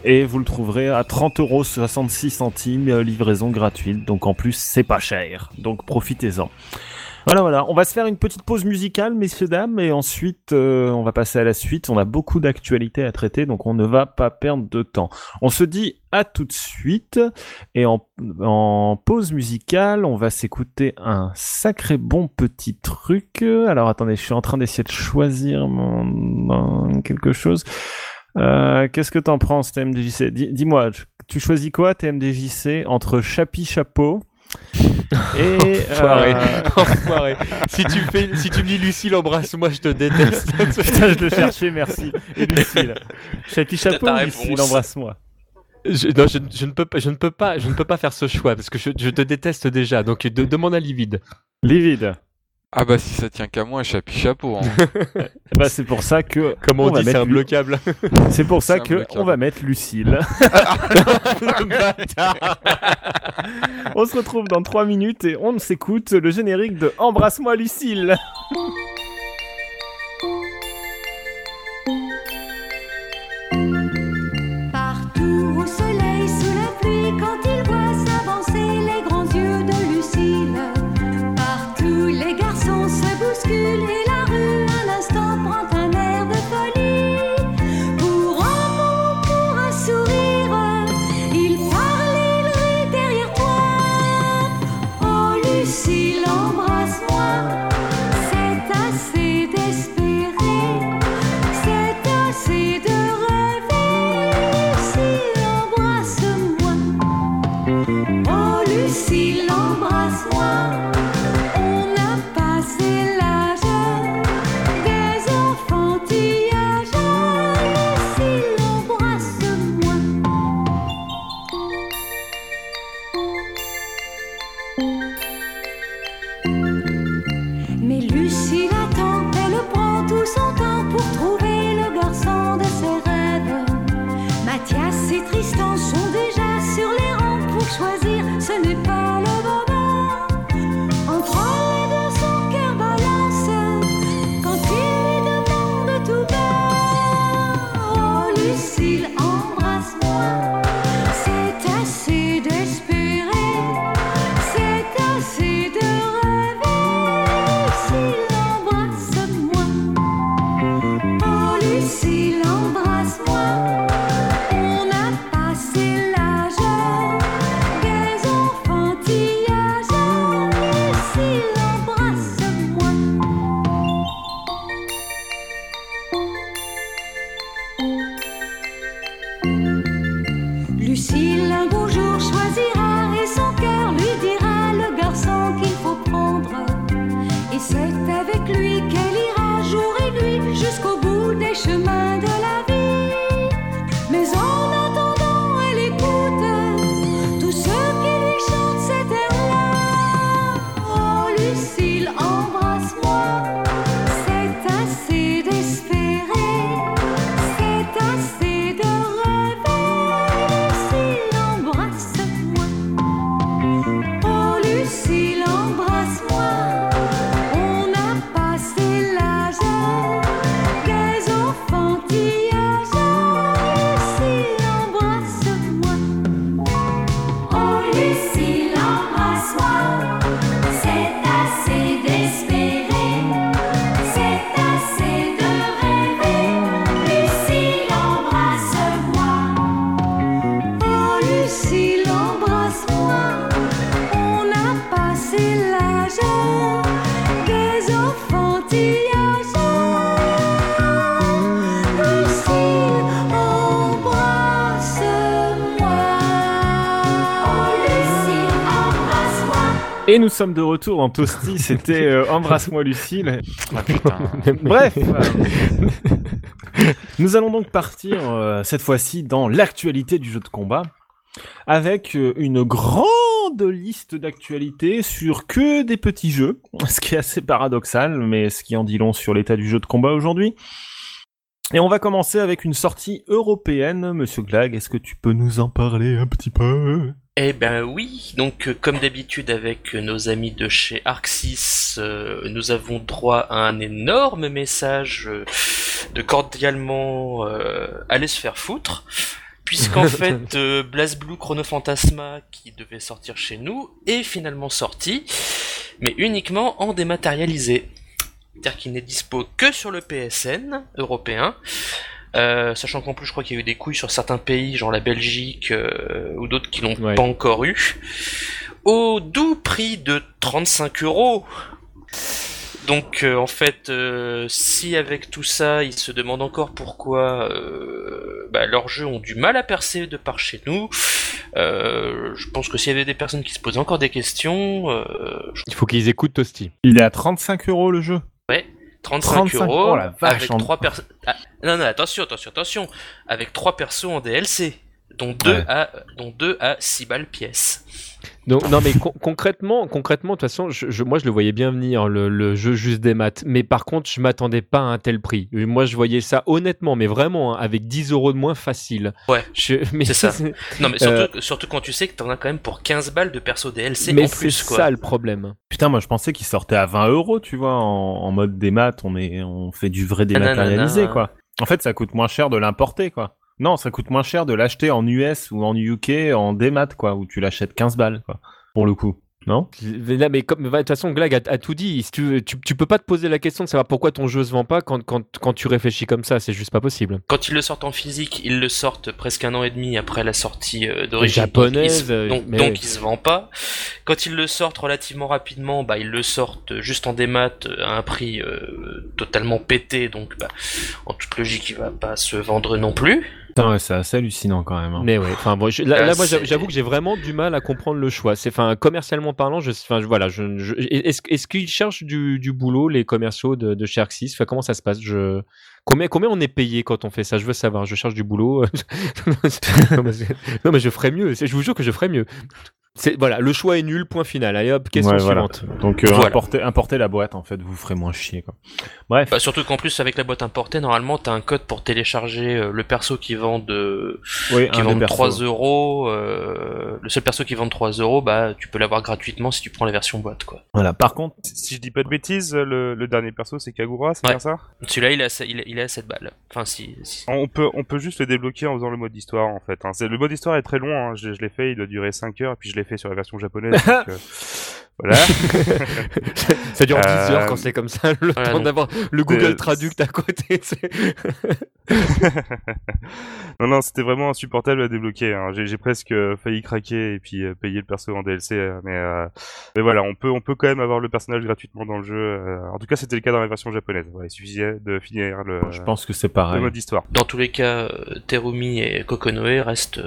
et vous le trouverez à 30,66 centimes, euh, livraison gratuite. Donc en plus, c'est pas cher. Donc profitez-en. Voilà, voilà. On va se faire une petite pause musicale, messieurs, dames, et ensuite, euh, on va passer à la suite. On a beaucoup d'actualités à traiter, donc on ne va pas perdre de temps. On se dit à tout de suite, et en, pause musicale, on va s'écouter un sacré bon petit truc. Alors attendez, je suis en train d'essayer de choisir mon, quelque chose. Euh, Qu'est-ce que t'en penses, TMDJC Dis-moi, tu choisis quoi, TMDJC, entre Chapi Chapeau et Enfoiré. Euh, si tu fais, si tu me dis Lucille, embrasse-moi, je te déteste. *laughs* Putain, je le cherchais, merci. Et Lucille. Chapi chapeau, Lucille, embrasse-moi. Je, non, je, ne peux pas, je ne peux pas, je ne peux pas faire ce choix parce que je, te déteste déjà. Donc demande à Livide. Livide. Ah bah si ça tient qu'à moi, chapi chapeau. Hein. *laughs* bah c'est pour ça que. Comme on, dit, c'est un bloquable. *laughs* C'est pour ça que on va mettre Lucille. *laughs* on se retrouve dans 3 minutes et on s'écoute le générique de Embrasse-moi Lucille. Avec lui qu'elle ira jour et nuit jusqu'au bout des chemins de nous sommes de retour dans Toasty, c'était euh, Embrasse-moi Lucille. Ah putain. *laughs* Bref, nous allons donc partir euh, cette fois-ci dans l'actualité du jeu de combat avec euh, une grande liste d'actualités sur que des petits jeux, *laughs* ce qui est assez paradoxal, mais ce qui en dit long sur l'état du jeu de combat aujourd'hui. Et on va commencer avec une sortie européenne. Monsieur Glag, est-ce que tu peux nous en parler un petit peu? Eh ben oui, donc euh, comme d'habitude avec euh, nos amis de chez Arxis, euh, nous avons droit à un énorme message euh, de cordialement euh, aller se faire foutre, puisqu'en *laughs* fait euh, BlazBlue Chrono Phantasma qui devait sortir chez nous est finalement sorti, mais uniquement en dématérialisé. C'est-à-dire qu'il n'est dispo que sur le PSN européen. Euh, sachant qu'en plus je crois qu'il y a eu des couilles sur certains pays, genre la Belgique euh, ou d'autres qui l'ont Ouais. pas encore eu, au doux prix de 35 euros. Donc euh, en fait, euh, si avec tout ça, ils se demandent encore pourquoi euh, bah, leurs jeux ont du mal à percer de par chez nous, euh, je pense que s'il y avait des personnes qui se posaient encore des questions, euh, je- Il faut qu'ils écoutent Toasty. Il est à 35 euros le jeu. 35, 35 euros oh la vache, avec en- trois personnes. non non attention attention attention, avec trois persos en DLC, dont deux Ouais. à dont deux à 6 balles pièce. Donc non mais con- concrètement, concrètement de toute façon, je, je- moi je le voyais bien venir le, le jeu juste des maths, mais par contre je m'attendais pas à un tel prix. Moi je voyais ça honnêtement, mais vraiment hein, avec 10 euros de moins facile. Ouais. C'est ça. *laughs* Non mais surtout, Euh, surtout quand tu sais que t'en as quand même pour 15 balles de perso DLC mais en c'est plus quoi. ça le problème. Putain, moi je pensais qu'il sortait à 20 euros, tu vois, en, en mode démat, on est, on fait du vrai dématérialisé, nanana. quoi. En fait, ça coûte moins cher de l'importer, quoi. Non, ça coûte moins cher de l'acheter en US ou en UK en démat, quoi, où tu l'achètes 15 balles, quoi. Pour le coup. Non? Mais Là, mais comme, de toute façon, Glag a, a tout dit. Si tu, tu, tu peux pas te poser la question de savoir pourquoi ton jeu se vend pas quand, quand, quand tu réfléchis comme ça. C'est juste pas possible. Quand ils le sortent en physique, ils le sortent presque un an et demi après la sortie euh, d'origine. Japonaise, donc, il se, euh, donc, mais donc ouais. il se vend pas. Quand ils le sortent relativement rapidement, bah ils le sortent juste en démat euh, à un prix euh, totalement pété, donc bah en toute logique il va pas se vendre non plus. Putain, ouais, c'est assez hallucinant quand même. hein. Mais ouais. Enfin, moi, je- là, là, moi, j'avoue que j'ai vraiment du mal à comprendre le choix. C'est, enfin, commercialement parlant, je, enfin, je- voilà, je, je- est-ce, qu'ils cherchent du, du boulot, les commerciaux de, de chez Arxis? Enfin, comment ça se passe? Je, combien, combien on est payé quand on fait ça? Je veux savoir. Je cherche du boulot. *laughs* non, mais, c'est- non, mais je ferais mieux. Je vous jure que je ferais mieux. C'est, voilà, le choix est nul. Point final. Allez hop, question Ouais, voilà. suivante. Donc, euh, Voilà. importez, importez la boîte, en fait, vous ferez moins chier, quoi. Bref. Bah, surtout qu'en plus avec la boîte importée, normalement t'as un code pour télécharger euh, le perso qui vend de oui, qui persos. 3 euros. euh, le seul perso qui vend 3 euros, bah tu peux l'avoir gratuitement si tu prends la version boîte quoi. Voilà. Par contre, Si je dis pas de bêtises, le, le dernier perso c'est Kagura, c'est Ouais. bien ça? Celui-là il est à, il il est à 7 balles. Enfin si, si- on peut, on peut juste le débloquer en faisant le mode histoire en fait. hein. C'est- Le mode histoire est très long, hein. je, je l'ai fait, il doit durer 5 heures, et puis je l'ai fait sur la version japonaise. donc, euh, *laughs* Voilà. Ça dure 10 Euh, heures quand c'est comme ça, le voilà, temps d'avoir le Google Euh, Traduct à côté. *laughs* non, non, c'était vraiment insupportable à débloquer. hein. J'ai presque euh, failli craquer et puis euh, payer le perso en DLC. euh, mais, euh, mais voilà, on peut, on peut quand même avoir le personnage gratuitement dans le jeu. en tout cas, c'était le cas dans la version japonaise. Ouais, il suffisait de finir le, Je pense que c'est le pareil. mode histoire. Dans tous les cas, Terumi et Kokonoe restent,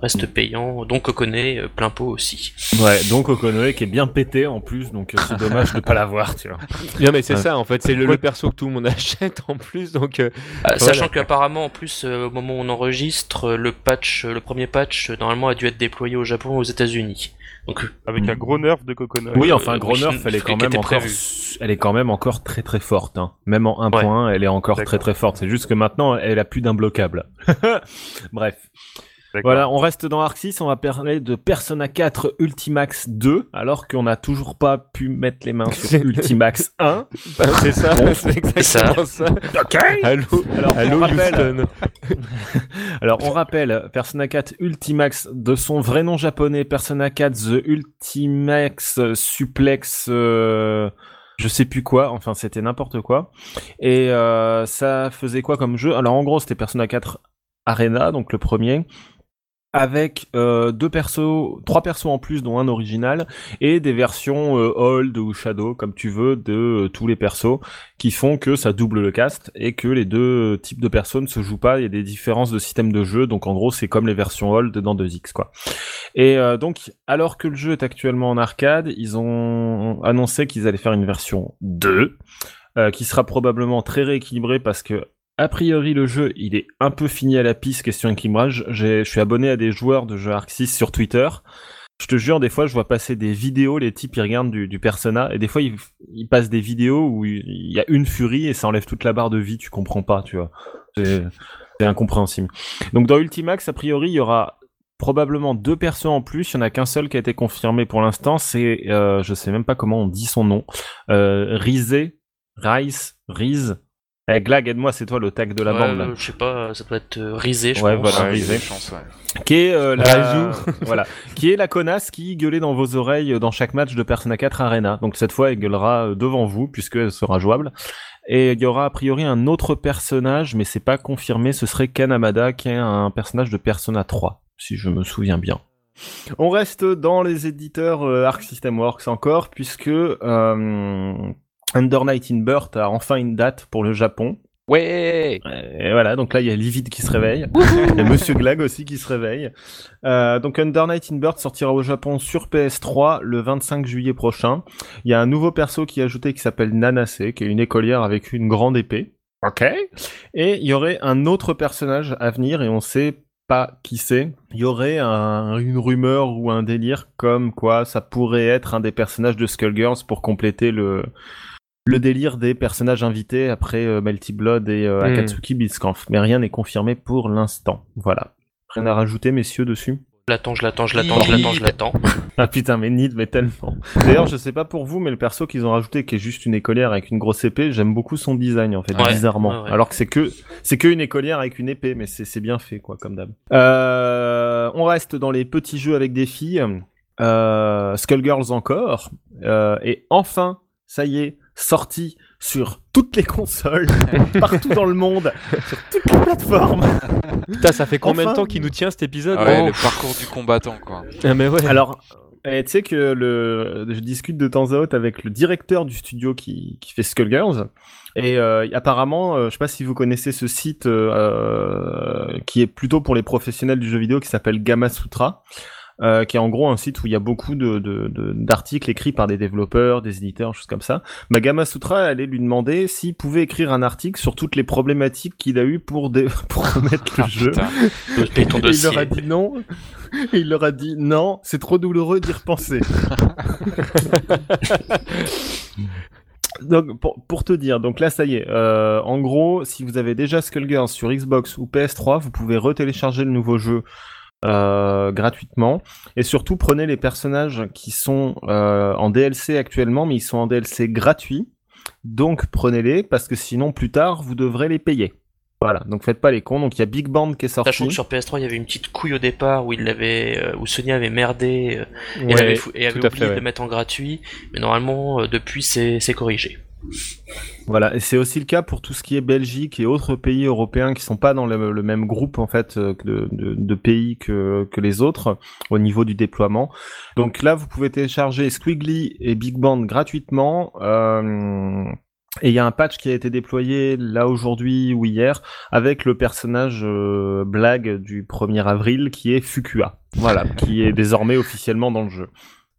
restent payants, donc Kokone euh, plein pot aussi. Ouais, donc Okonoe qui est bien pété en plus, donc c'est dommage de pas l'avoir, tu vois. Non mais c'est Ouais. ça en fait, c'est le, le perso que tout le monde *laughs* achète en plus, donc euh, Euh, Sachant. Qu'apparemment, en plus, euh, au moment où on enregistre, euh, le patch, euh, le premier patch, euh, normalement, a dû être déployé au Japon et aux États-Unis. Donc, Avec un gros nerf de Coconut. Oui, enfin, gros oui, nerf, elle est quand même encore, prévu. elle est quand même encore très très forte. Hein. Même en 1 Ouais. point, elle est encore très très forte. C'est juste que maintenant, elle a plus d'imbloquable. *laughs* Bref. Voilà, on reste dans Arc 6, on va parler de Persona 4 Ultimax 2, alors qu'on n'a toujours pas pu mettre les mains sur *laughs* Ultimax 1. bah, c'est ça, c'est exactement ça. Ok. Allô, Alors, allô on rappelle, *laughs* alors, on rappelle Persona 4 Ultimax de son vrai nom japonais, Persona 4 The Ultimax Suplex, euh, je sais plus quoi, enfin c'était n'importe quoi. Et euh, ça faisait quoi comme jeu? Alors en gros c'était Persona 4 Arena, donc le premier, avec euh, deux persos, trois persos en plus, dont un original, et des versions euh, old ou shadow, comme tu veux, de euh, tous les persos, qui font que ça double le cast et que les deux types de personnes se jouent pas. Il y a des différences de système de jeu, donc en gros c'est comme les versions old dans 2X quoi. Et donc alors que le jeu est actuellement en arcade, ils ont annoncé qu'ils allaient faire une version 2 euh, qui sera probablement très rééquilibrée parce que a priori, le jeu, il est un peu fini à la piste question équilibrage. Je suis abonné à des joueurs de jeux Arc 6 sur Twitter. Je te jure, des fois, je vois passer des vidéos, les types, ils regardent du, Persona, et des fois, ils, passent des vidéos où il y a une furie et ça enlève toute la barre de vie, tu comprends pas, tu vois. C'est incompréhensible. Donc, dans Ultimax, a priori, il y aura probablement deux persos en plus. Il y en a qu'un seul qui a été confirmé pour l'instant. C'est, euh, je sais même pas comment on dit son nom. Euh, Rizé, Rice, Riz. Eh, Glag, aide-moi, c'est toi le tag de la ouais, bande. là. euh, je sais pas, ça doit être euh, risé, je Ouais, pense. voilà. Ouais, ouais. qui est euh, la *laughs* voilà, qui est la connasse qui gueulait dans vos oreilles dans chaque match de Persona 4 Arena. Donc cette fois, elle gueulera euh, devant vous puisqu'elle sera jouable. Et il y aura a priori un autre personnage, mais c'est pas confirmé. Ce serait Kanamada, qui est un personnage de Persona 3, si je me souviens bien. On reste dans les éditeurs euh, Arc System Works encore, puisque euh, Under Night in Birth a enfin une date pour le Japon. Ouais Et voilà, donc là il y a Livid qui se réveille, il y a Monsieur Glag aussi qui se réveille. Euh, donc Under Night in Birth sortira au Japon sur PS3 le 25 juillet prochain. Il y a un nouveau perso qui est ajouté qui s'appelle Nanase, qui est une écolière avec une grande épée. Ok. Et il y aurait un autre personnage à venir et on sait pas qui c'est. Il y aurait un- une rumeur ou un délire comme quoi ça pourrait être un des personnages de Skullgirls pour compléter le le délire des personnages invités après euh, Melty Blood et euh, Hmm. Akatsuki Blitzkampf. Mais rien n'est confirmé pour l'instant. Voilà. Rien à rajouter, messieurs, dessus? Je l'attends, je l'attends, je l'attends, je l'attends, je l'attends. *laughs* Ah putain, mais Nid, mais tellement. D'ailleurs, je sais pas pour vous, mais le perso qu'ils ont rajouté, qui est juste une écolière avec une grosse épée, j'aime beaucoup son design, en fait, Ouais, bizarrement. ouais, ouais. Alors que c'est que, c'est que une écolière avec une épée, mais c'est c'est bien fait, quoi, comme d'hab. Euh, on reste dans les petits jeux avec des filles. Euh, Skullgirls encore. Euh, et enfin, ça y est, sorti sur toutes les consoles, *laughs* partout dans le monde, sur toutes les plateformes. Putain, ça fait combien Enfin. de temps qu'il nous tient cet épisode Ouais, Oh. le parcours du combattant, quoi. Ah, mais ouais. Alors, eh, tu sais que le, je discute de temps à autre avec le directeur du studio qui, qui fait Skullgirls. Et euh, apparemment, euh, je sais pas si vous connaissez ce site euh, qui est plutôt pour les professionnels du jeu vidéo qui s'appelle Gamma Sutra. Euh, qui est en gros un site où il y a beaucoup de, de- de- d'articles écrits par des développeurs, des éditeurs, choses comme ça. Bah, Gamma Sutra allait lui demander s'il pouvait écrire un article sur toutes les problématiques qu'il a eu pour, dé- *laughs* pour remettre le Ah, jeu. ton Et il leur a dit non. Et il leur a dit non, c'est trop douloureux d'y repenser. *laughs* donc pour, pour te dire, donc là ça y est. euh, en gros, si vous avez déjà Skullgirls sur Xbox ou PS3, vous pouvez retélécharger le nouveau jeu euh, gratuitement. Et surtout, prenez les personnages qui sont euh, en DLC actuellement, mais ils sont en DLC gratuits. Donc prenez-les parce que sinon plus tard vous devrez les payer. Voilà, donc faites pas les cons. Donc il y a Big Band qui est sorti. Sachant que sur PS3, il y avait une petite couille au départ où il l'avait, euh, où Sony avait merdé euh, et avait, fou- et avait oublié fait, de le mettre en gratuit. Mais normalement, euh, depuis, c'est c'est corrigé. Voilà, et c'est aussi le cas pour tout ce qui est Belgique et autres pays européens qui sont pas dans le, même groupe en fait euh, de, pays que, que les autres au niveau du déploiement. Donc là, vous pouvez télécharger Squiggly et Big Band gratuitement. euh, et il y a un patch qui a été déployé là aujourd'hui ou hier avec le personnage euh, blague du 1er avril qui est Fukua. Voilà, qui est désormais officiellement dans le jeu.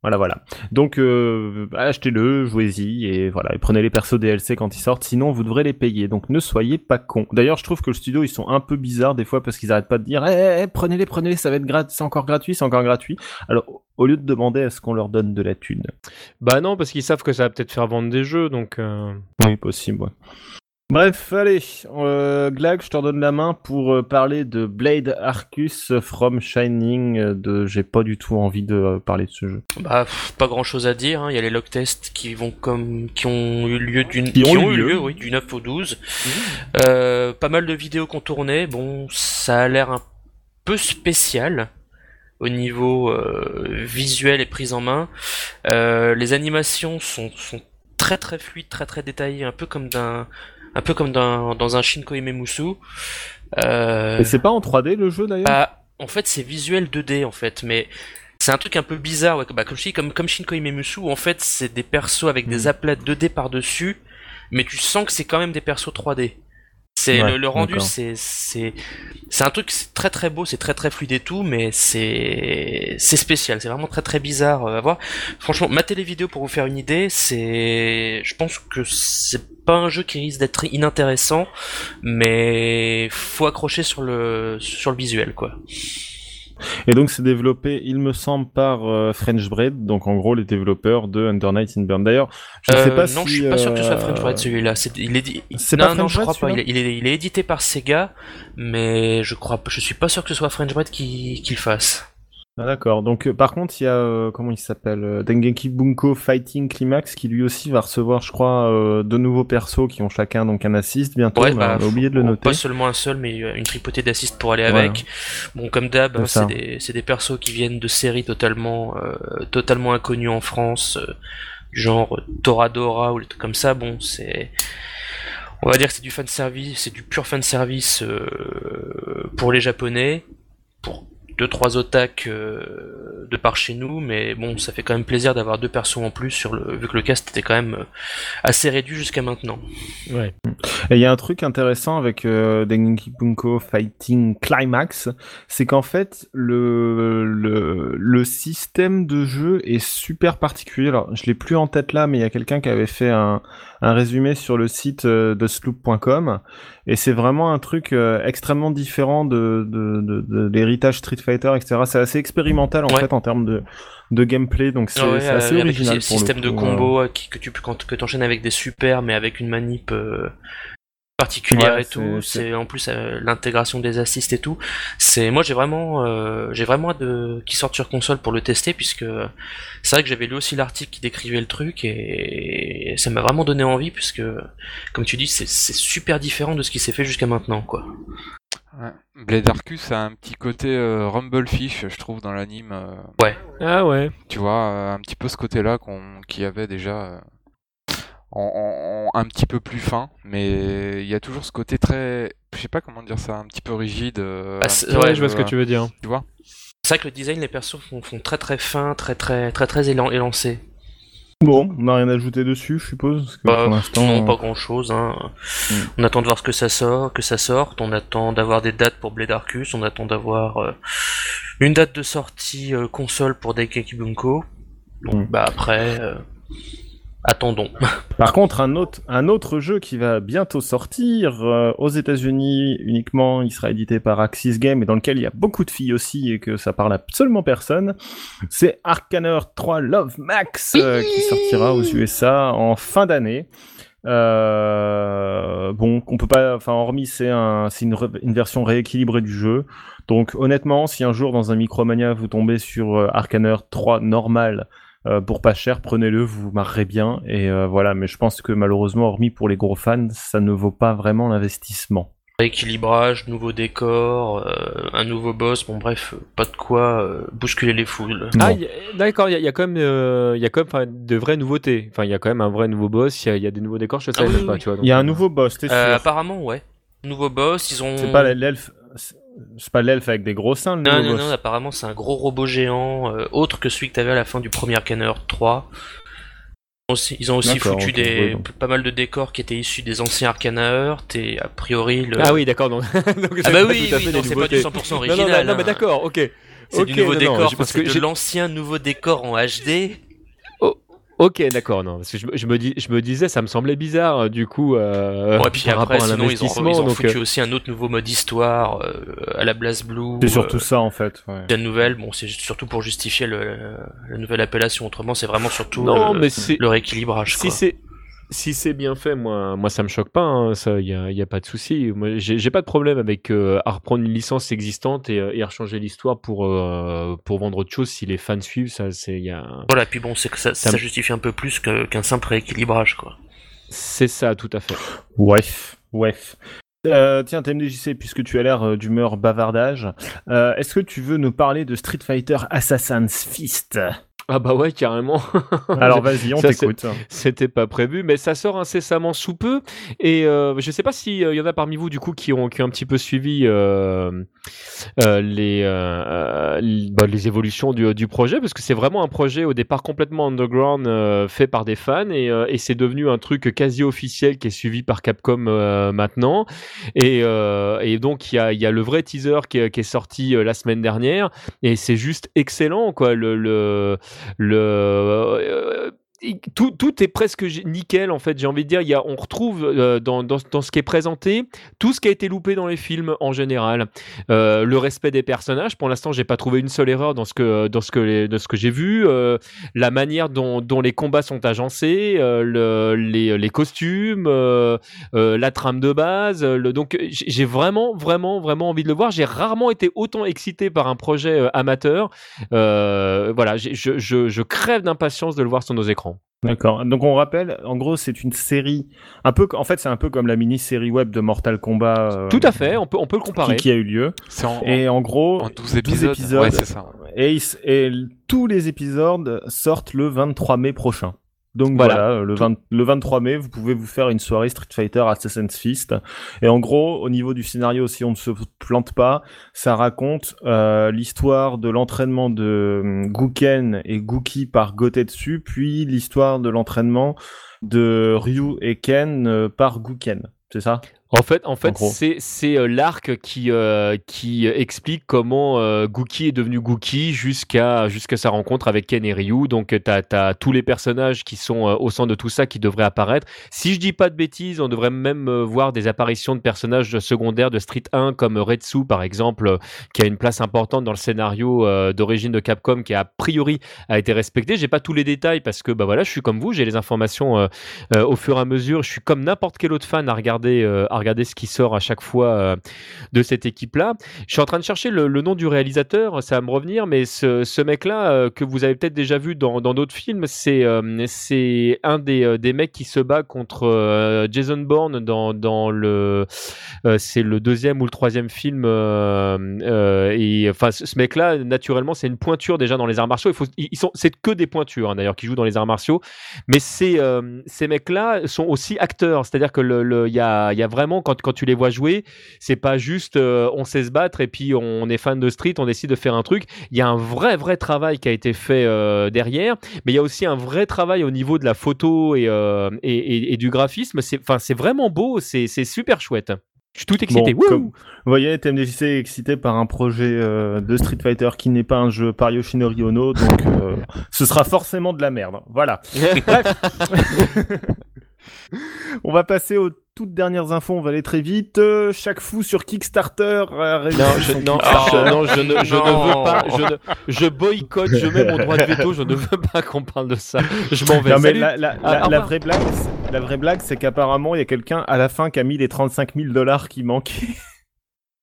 Voilà, voilà. Donc euh, achetez-le, jouez-y et voilà, et prenez les persos DLC quand ils sortent, sinon vous devrez les payer. Donc ne soyez pas cons. D'ailleurs, je trouve que le studio ils sont un peu bizarres des fois parce qu'ils arrêtent pas de dire eh, eh, prenez-les, prenez-les, ça va être gratuit, c'est encore gratuit, c'est encore gratuit. Alors au lieu de demander à ce qu'on leur donne de la thune? Bah non, parce qu'ils savent que ça va peut-être faire vendre des jeux, donc. euh, Oui, possible. ouais. Bref, allez, euh, Glag, je te redonne la main pour euh, parler de Blade Arcus from Shining. euh, De, j'ai pas du tout envie de parler de ce jeu. Bah, pff, pas grand chose à dire. hein. Il y a les log tests qui vont comme, qui ont eu lieu d'une, Qui ont eu lieu. oui, du 9 au 12. Euh, pas mal de vidéos qu'on tournait. Bon, ça a l'air un peu spécial au niveau visuel et prise en main. Les animations sont, sont très très fluides, très très détaillées, un peu comme d'un, un peu comme dans, dans un Shinko Imemusu. Euh, Et c'est pas en 3D le jeu d'ailleurs? bah, en fait, c'est visuel 2D en fait, mais c'est un truc un peu bizarre. Ouais, bah, comme je dis, comme comme Shinko Imemusu, en fait, c'est des persos avec des Mm. aplats 2D par dessus, mais tu sens que c'est quand même des persos 3D. C'est Ouais, le, le rendu, c'est c'est c'est un truc très très beau, c'est très très fluide et tout, mais c'est c'est spécial, c'est vraiment très très bizarre euh, à voir. Franchement, matez les vidéos pour vous faire une idée. C'est, je pense que c'est pas un jeu qui risque d'être inintéressant, mais faut accrocher sur le sur le visuel quoi. Et donc c'est développé, il me semble, par euh, French Bread, donc en gros les développeurs de Under Night in Burn. D'ailleurs, je ne sais Euh, pas non, si... je suis pas sûr que ce soit euh, French Bread celui-là. C'est, il est. C'est non, pas non, je crois pas. Il est, il, est, il est édité par Sega, mais je crois, je suis pas sûr que ce soit French Bread qui, qui le fasse. Ah, D'accord. Donc euh, par contre, il y a euh, comment il s'appelle euh, Dengeki Bunko Fighting Climax qui lui aussi va recevoir, je crois, euh, deux nouveaux persos qui ont chacun donc un assist bientôt. Ouais, bah, on a oublié de le noter. Pas seulement un seul, mais euh, une tripotée d'assists pour aller Voilà. avec. Bon, comme d'hab, C'est hein, c'est des, c'est des persos qui viennent de séries totalement, euh, totalement inconnues en France, euh, genre Toradora ou des trucs comme ça. Bon, c'est, on va dire que c'est du fan service, c'est du pur fan service euh, pour les Japonais, pour deux trois otak euh, de par chez nous, mais bon, ça fait quand même plaisir d'avoir deux persos en plus sur le, vu que le cast était quand même euh, assez réduit jusqu'à maintenant. Ouais. Et il y a un truc intéressant avec euh, Dengeki Bunko Fighting Climax, c'est qu'en fait le, le le système de jeu est super particulier. Alors je l'ai plus en tête là, mais il y a quelqu'un qui avait fait un un résumé sur le site euh, de sloop.com et c'est vraiment un truc euh, extrêmement différent de de, de, de l'héritage Street Fighter, etc. C'est assez expérimental en Ouais. fait en termes de de gameplay, donc c'est ouais, assez avec original le pour le système de combo euh, qui, que tu quand que t'enchaînes avec des super mais avec une manip particulière Ouais, et tout c'est- en plus euh, l'intégration des assists et tout c'est moi j'ai vraiment euh, j'ai vraiment hâte de qu'il sorte sur console pour le tester puisque c'est vrai que j'avais lu aussi l'article qui décrivait le truc et, ça m'a vraiment donné envie puisque comme tu dis c'est c'est super différent de ce qui s'est fait jusqu'à maintenant quoi Ouais. Blade Arcus a un petit côté euh, Rumblefish, je trouve, dans l'anime. euh, Ah ouais. tu vois, euh, un petit peu ce côté-là qu'on qu'il y avait déjà euh, en, un petit peu plus fin, mais il y a toujours ce côté très, je sais pas comment dire ça, un petit peu rigide. euh, Ah, petit Ouais, peu, je vois ce que euh, tu veux dire. tu vois. c'est vrai que le design les persos font, font très très fin très très très très élan- élancé Bon, on n'a rien à ajouter dessus, je suppose. Parce que Bah, pour l'instant, non, pas grand chose. Hein. Mm. On attend de voir ce que ça sort, que ça sorte. On attend d'avoir des dates pour Blade Arcus. On attend d'avoir euh, une date de sortie euh, console pour Daikeki Bunko. Donc, Mm. bah après, euh, attendons. *laughs* Par contre, un autre, un autre jeu qui va bientôt sortir euh, aux États-Unis uniquement, il sera édité par Axis Game et dans lequel il y a beaucoup de filles aussi et que ça parle absolument personne. C'est Arcaner 3 Love Max euh, qui sortira aux USA en fin d'année. Euh, bon, on peut pas, enfin, hormis c'est un, c'est une, une version rééquilibrée du jeu. Donc, honnêtement, si un jour dans un Micromania vous tombez sur euh, Arcaner 3 normal euh, pour pas cher, prenez-le, vous vous marrerez bien. Et euh, voilà, mais je pense que malheureusement, hormis pour les gros fans, ça ne vaut pas vraiment l'investissement. Rééquilibrage, nouveau décor, euh, un nouveau boss, bon bref, pas de quoi euh, bousculer les foules. Ah, d'accord, il y, a- il y a quand même, euh, il y a quand même de vraies nouveautés. Enfin, il y a quand même un vrai nouveau boss, il y a- il y, a des nouveaux décors, je sais Ah oui, pas, oui. Il y a un nouveau boss, t'es sûr Euh, apparemment, ouais. Nouveau boss, ils ont. C'est pas l'elfe. C'est- pas l'elfe avec des gros seins, le Non, non, boss. non, apparemment c'est un gros robot géant, euh, autre que celui que t'avais à la fin du premier Arcane Earth 3. Aussi- Ils ont aussi D'accord, foutu ok, des, ouais, donc. pas mal de décors qui étaient issus des anciens Arcane Earth et a priori le. Ah oui, d'accord, donc. *laughs* donc Ah c'est bah pas oui, tout à oui, fait non, des c'est pas du nouveautés. 100% Non, original. non, non, non, mais hein. d'accord, ok. C'est Ok, du nouveau non, non, décor, j'ai- parce que de j'ai- l'ancien nouveau décor en HD. Ok, d'accord, non, parce que je, me- je me dis, je me disais, ça me semblait bizarre, euh, du coup, euh, Bon, et puis par après, rapport à sinon ils ont, l'investissement, ils ont donc, foutu euh, aussi un autre nouveau mode histoire euh, à la Blaze Blue. C'est surtout euh, ça, en fait. ouais. la nouvelle, bon, c'est surtout pour justifier le, la nouvelle appellation. Autrement, c'est vraiment surtout non, le, mais le rééquilibrage. si c'est, si c'est bien fait, moi, moi, ça me choque pas, hein, ça, y a, y a pas de souci. Moi, j'ai, pas de problème avec euh, à reprendre une licence existante et, et à rechanger l'histoire pour euh, pour vendre autre chose si les fans suivent, ça, c'est, y a, Voilà, puis bon, c'est que ça, Ça ça me- justifie un peu plus qu'un simple rééquilibrage, quoi. c'est ça, tout à fait. Ouais, ouais. Euh, tiens, TMDJC, puisque tu as l'air euh, d'humeur bavardage, euh, est-ce que tu veux nous parler de Street Fighter Assassin's Fist? Ah bah ouais, carrément. *laughs* Alors vas-y, on t'écoute. C'était pas prévu, mais ça sort incessamment sous peu. Et euh, je sais pas s'il y en a parmi vous du coup qui ont, qui ont un petit peu suivi euh, euh, les, euh, euh, bah, les évolutions du, du projet, parce que c'est vraiment un projet au départ complètement underground euh, fait par des fans et, euh, et c'est devenu un truc quasi officiel qui est suivi par Capcom euh, maintenant. Et, euh, et donc il y a, il y a le vrai teaser qui est, qui est sorti euh, la semaine dernière et c'est juste excellent quoi. Le, le, le euh, tout, est presque nickel en fait j'ai envie de dire. Il y a, on retrouve euh, dans, ce qui est présenté tout ce qui a été loupé dans les films en général. Euh, le respect des personnages. Pour l'instant j'ai pas trouvé une seule erreur dans ce que dans ce que ce que j'ai vu. Euh, la manière dont, les combats sont agencés le, les, costumes la trame de base donc j'ai vraiment vraiment vraiment envie de le voir. J'ai rarement été autant excité par un projet amateur. Voilà, je, je, je crève d'impatience de le voir sur nos écrans. D'accord. Donc on rappelle, en gros, c'est une série, un peu, en fait, c'est un peu comme la mini-série web de Mortal Kombat. euh, Tout à fait, on peut, on peut le comparer. Qui, qui a eu lieu. En, Et en gros, en 12 épisodes. Ouais, c'est ça. et, et tous les épisodes sortent le 23 mai prochain. Donc Voilà. voilà, le, 20 le 23 mai, vous pouvez vous faire une soirée Street Fighter Assassin's Fist. Et en gros, au niveau du scénario, si on ne se plante pas, ça raconte euh, l'histoire de l'entraînement de hum, Guken et Guki par Gotetsu, puis l'histoire de l'entraînement de Ryu et Ken euh, par Guken. C'est ça? En fait, en fait, c'est euh, l'arc qui euh, qui explique comment euh, Gookie est devenu Gookie jusqu'à jusqu'à sa rencontre avec Ken et Ryu. Donc t'as as tous les personnages qui sont euh, au centre de tout ça qui devraient apparaître. Si je dis pas de bêtises, on devrait même euh, voir des apparitions de personnages secondaires de Street 1 comme Retsu par exemple, euh, qui a une place importante dans le scénario euh, d'origine de Capcom qui a priori a été respecté. J'ai pas tous les détails parce que bah voilà, je suis comme vous, j'ai les informations euh, euh, au fur et à mesure. Je suis comme n'importe quel autre fan à regarder, euh, à regarder ce qui sort à chaque fois euh, de cette équipe-là. Je suis en train de chercher le, le nom du réalisateur, ça va me revenir, mais ce, ce mec-là euh, que vous avez peut-être déjà vu dans d'autres films, c'est euh, c'est un des, des mecs qui se bat contre Jason Bourne dans dans le c'est le deuxième ou le troisième film et enfin ce, mec-là naturellement c'est une pointure déjà dans les arts martiaux. Il faut ils sont c'est que des pointures hein, d'ailleurs qui jouent dans les arts martiaux mais ces, ces mecs-là sont aussi acteurs, c'est-à-dire que le, le- il y, a, il y a vraiment quand, quand tu les vois jouer, c'est pas juste euh, on sait se battre et puis on est fan de street, on décide de faire un truc. Il y a un vrai vrai travail qui a été fait euh, derrière, mais il y a aussi un vrai travail au niveau de la photo et, euh, et, et- et du graphisme. C'est enfin c'est vraiment beau, c'est super chouette. Je suis tout excité. Bon, comme- Vous voyez, TMDJC est excité par un projet euh, de Street Fighter qui n'est pas un jeu par Yoshinori Ono, donc euh, ce sera forcément de la merde. Voilà. *laughs* Bref. *laughs* on va passer aux toutes dernières infos, on va aller très vite. Euh, chaque fou sur Kickstarter a réussi Non, je, son non, Kickstarter. je, non, je ne, je ne Non. veux pas. Je, ne- je boycotte, je mets mon droit de veto. Je ne veux pas qu'on parle de ça. Je m'en vais. Non, mais Salut. la, la- Ah, la- la vraie blague, c'est- la vraie blague, c'est qu'apparemment, il y a quelqu'un à la fin qui a mis les 35 000 dollars qui manquaient.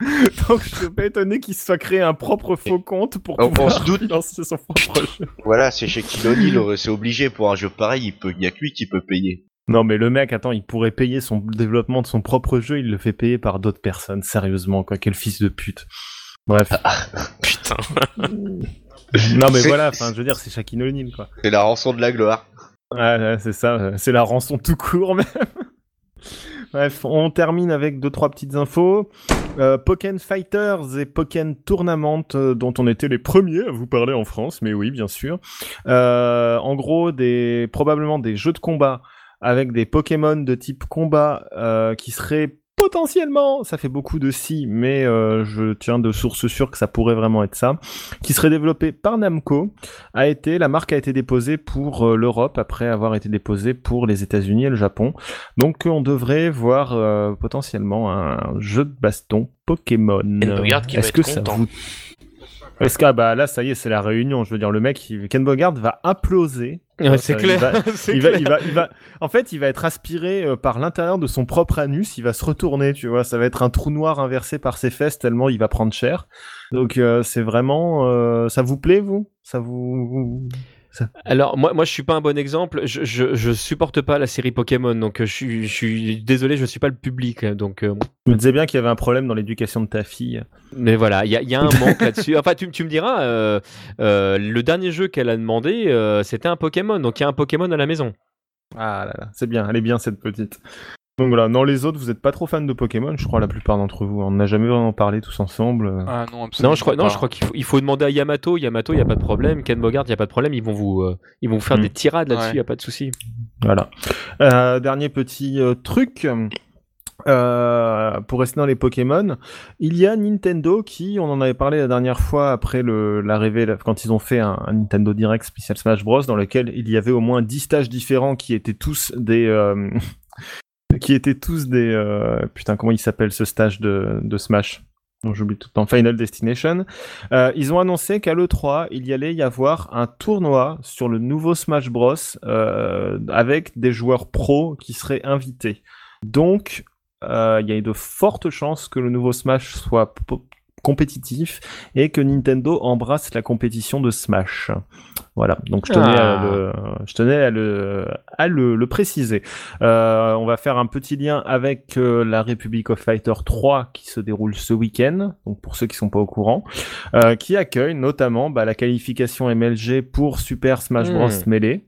*laughs* Donc, je suis pas étonné qu'il se soit créé un propre faux compte pour On- pouvoir se doute. *laughs* financer son propre jeu. Voilà, c'est chez Kiloni, c'est obligé pour un jeu pareil, il peut, y a que lui qui peut payer. Non, mais le mec, attends, il pourrait payer son développement de son propre jeu, il le fait payer par d'autres personnes. Sérieusement, quoi, quel fils de pute. Bref. *laughs* Putain. non, mais voilà, enfin, je veux dire, c'est Shaquille O'Neal, quoi. C'est la rançon de la gloire. Ouais, ouais, c'est ça, c'est la rançon tout court *laughs* même. Bref, on termine avec deux trois petites infos. Euh, Pokken Fighters et Pokken Tournament, euh, dont on était les premiers à vous parler en France, mais oui, bien sûr. Euh, en gros, des probablement des jeux de combat avec des Pokémon de type combat euh, qui seraient potentiellement, ça fait beaucoup de si, mais euh, je tiens de source sûre que ça pourrait vraiment être ça, qui serait développé par Namco, a été, la marque a été déposée pour euh, l'Europe après avoir été déposée pour les États-Unis et le Japon. Donc on devrait voir euh, potentiellement un jeu de baston Pokémon. Est-ce que ça content. vous que ah bah là ça y est c'est la réunion je veux dire le mec il- Ken Bogard va imploser Ouais, c'est clair. il va- *laughs* c'est il va, clair. il va, il va, en fait, il va être aspiré euh, par l'intérieur de son propre anus. Il va se retourner, tu vois. Ça va être un trou noir inversé par ses fesses tellement il va prendre cher. Donc euh, c'est vraiment, euh, ça vous plaît vous? Ça vous Alors moi, moi je suis pas un bon exemple. Je, je, je supporte pas la série Pokémon, donc euh, je suis, je suis désolé, je suis pas le public. Donc, euh, Je me disais bien qu'il y avait un problème dans l'éducation de ta fille. mais voilà, il y a, il y a un manque *laughs* là-dessus. Enfin, tu, tu me diras, euh, euh, le dernier jeu qu'elle a demandé, euh, c'était un Pokémon, donc il y a un Pokémon à la maison. Ah là là, c'est bien, elle est bien cette petite. Donc voilà, non les autres, vous êtes pas trop fans de Pokémon, je crois la plupart d'entre vous. On n'a jamais vraiment parlé tous ensemble. euh. Ah non, absolument Non, je crois, non, je crois qu'il faut, il faut demander à Yamato. Yamato, il y a pas de problème. Ken Bogard, il y a pas de problème. Ils vont vous, euh, ils vont vous faire Hmm. des tirades là-dessus. Il Ouais. y a pas de souci. Voilà. Euh, dernier petit euh, truc. Euh, pour rester dans les Pokémon, il y a Nintendo qui, on en avait parlé la dernière fois après le, l'arrivée, là, quand ils ont fait un, un Nintendo Direct spécial Smash Bros, dans lequel il y avait au moins 10 stages différents qui étaient tous des, euh, *laughs* qui étaient tous des, euh, putain, comment il s'appelle ce stage de, Smash? J'oublie tout le temps. Final Destination. Euh, ils ont annoncé qu'à l'E3, il y allait y avoir un tournoi sur le nouveau Smash Bros. euh, avec des joueurs pros qui seraient invités. Donc, il y a de fortes chances que le nouveau Smash soit compétitif et que Nintendo embrasse la compétition de Smash. Voilà, donc je tenais, Ah. à, le, je tenais à, le, à le, le préciser. Euh, on va faire un petit lien avec euh, la Republic of Fighter 3 qui se déroule ce week-end, donc pour ceux qui sont pas au courant, euh, qui accueille notamment bah, la qualification MLG pour Super Smash Bros Hmm. Melee,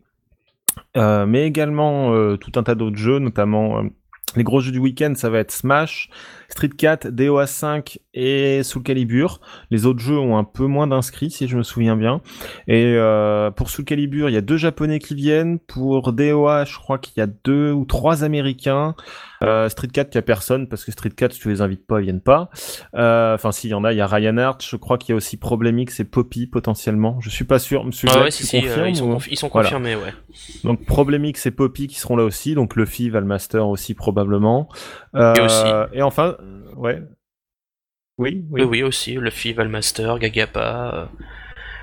euh, mais également tout un tas d'autres jeux, notamment les gros jeux du week-end, ça va être Smash, Street 4, DOA 5 et Soul Calibur. Les autres jeux ont un peu moins d'inscrits, si je me souviens bien. Et euh, pour Soul Calibur, il y a deux Japonais qui viennent. Pour DOA, je crois qu'il y a deux ou trois Américains. Euh, Street 4, il y a personne parce que Street 4, si tu les invites pas, ils viennent pas. Euh, Enfin, s'il y en a, il y a Ryan Hart. Je crois qu'il y a aussi Problemix et Poppy potentiellement. Je suis pas sûr. Monsieur Ah ouais, si, ils sont, ou- confi- ils sont Voilà. confirmés, ouais. donc Problemix et Poppy qui seront là aussi, donc Luffy, Valmaster aussi probablement. Et aussi. Et enfin, ouais. Oui, oui. Oui, aussi. Luffy, Valmaster, Gagapa, euh,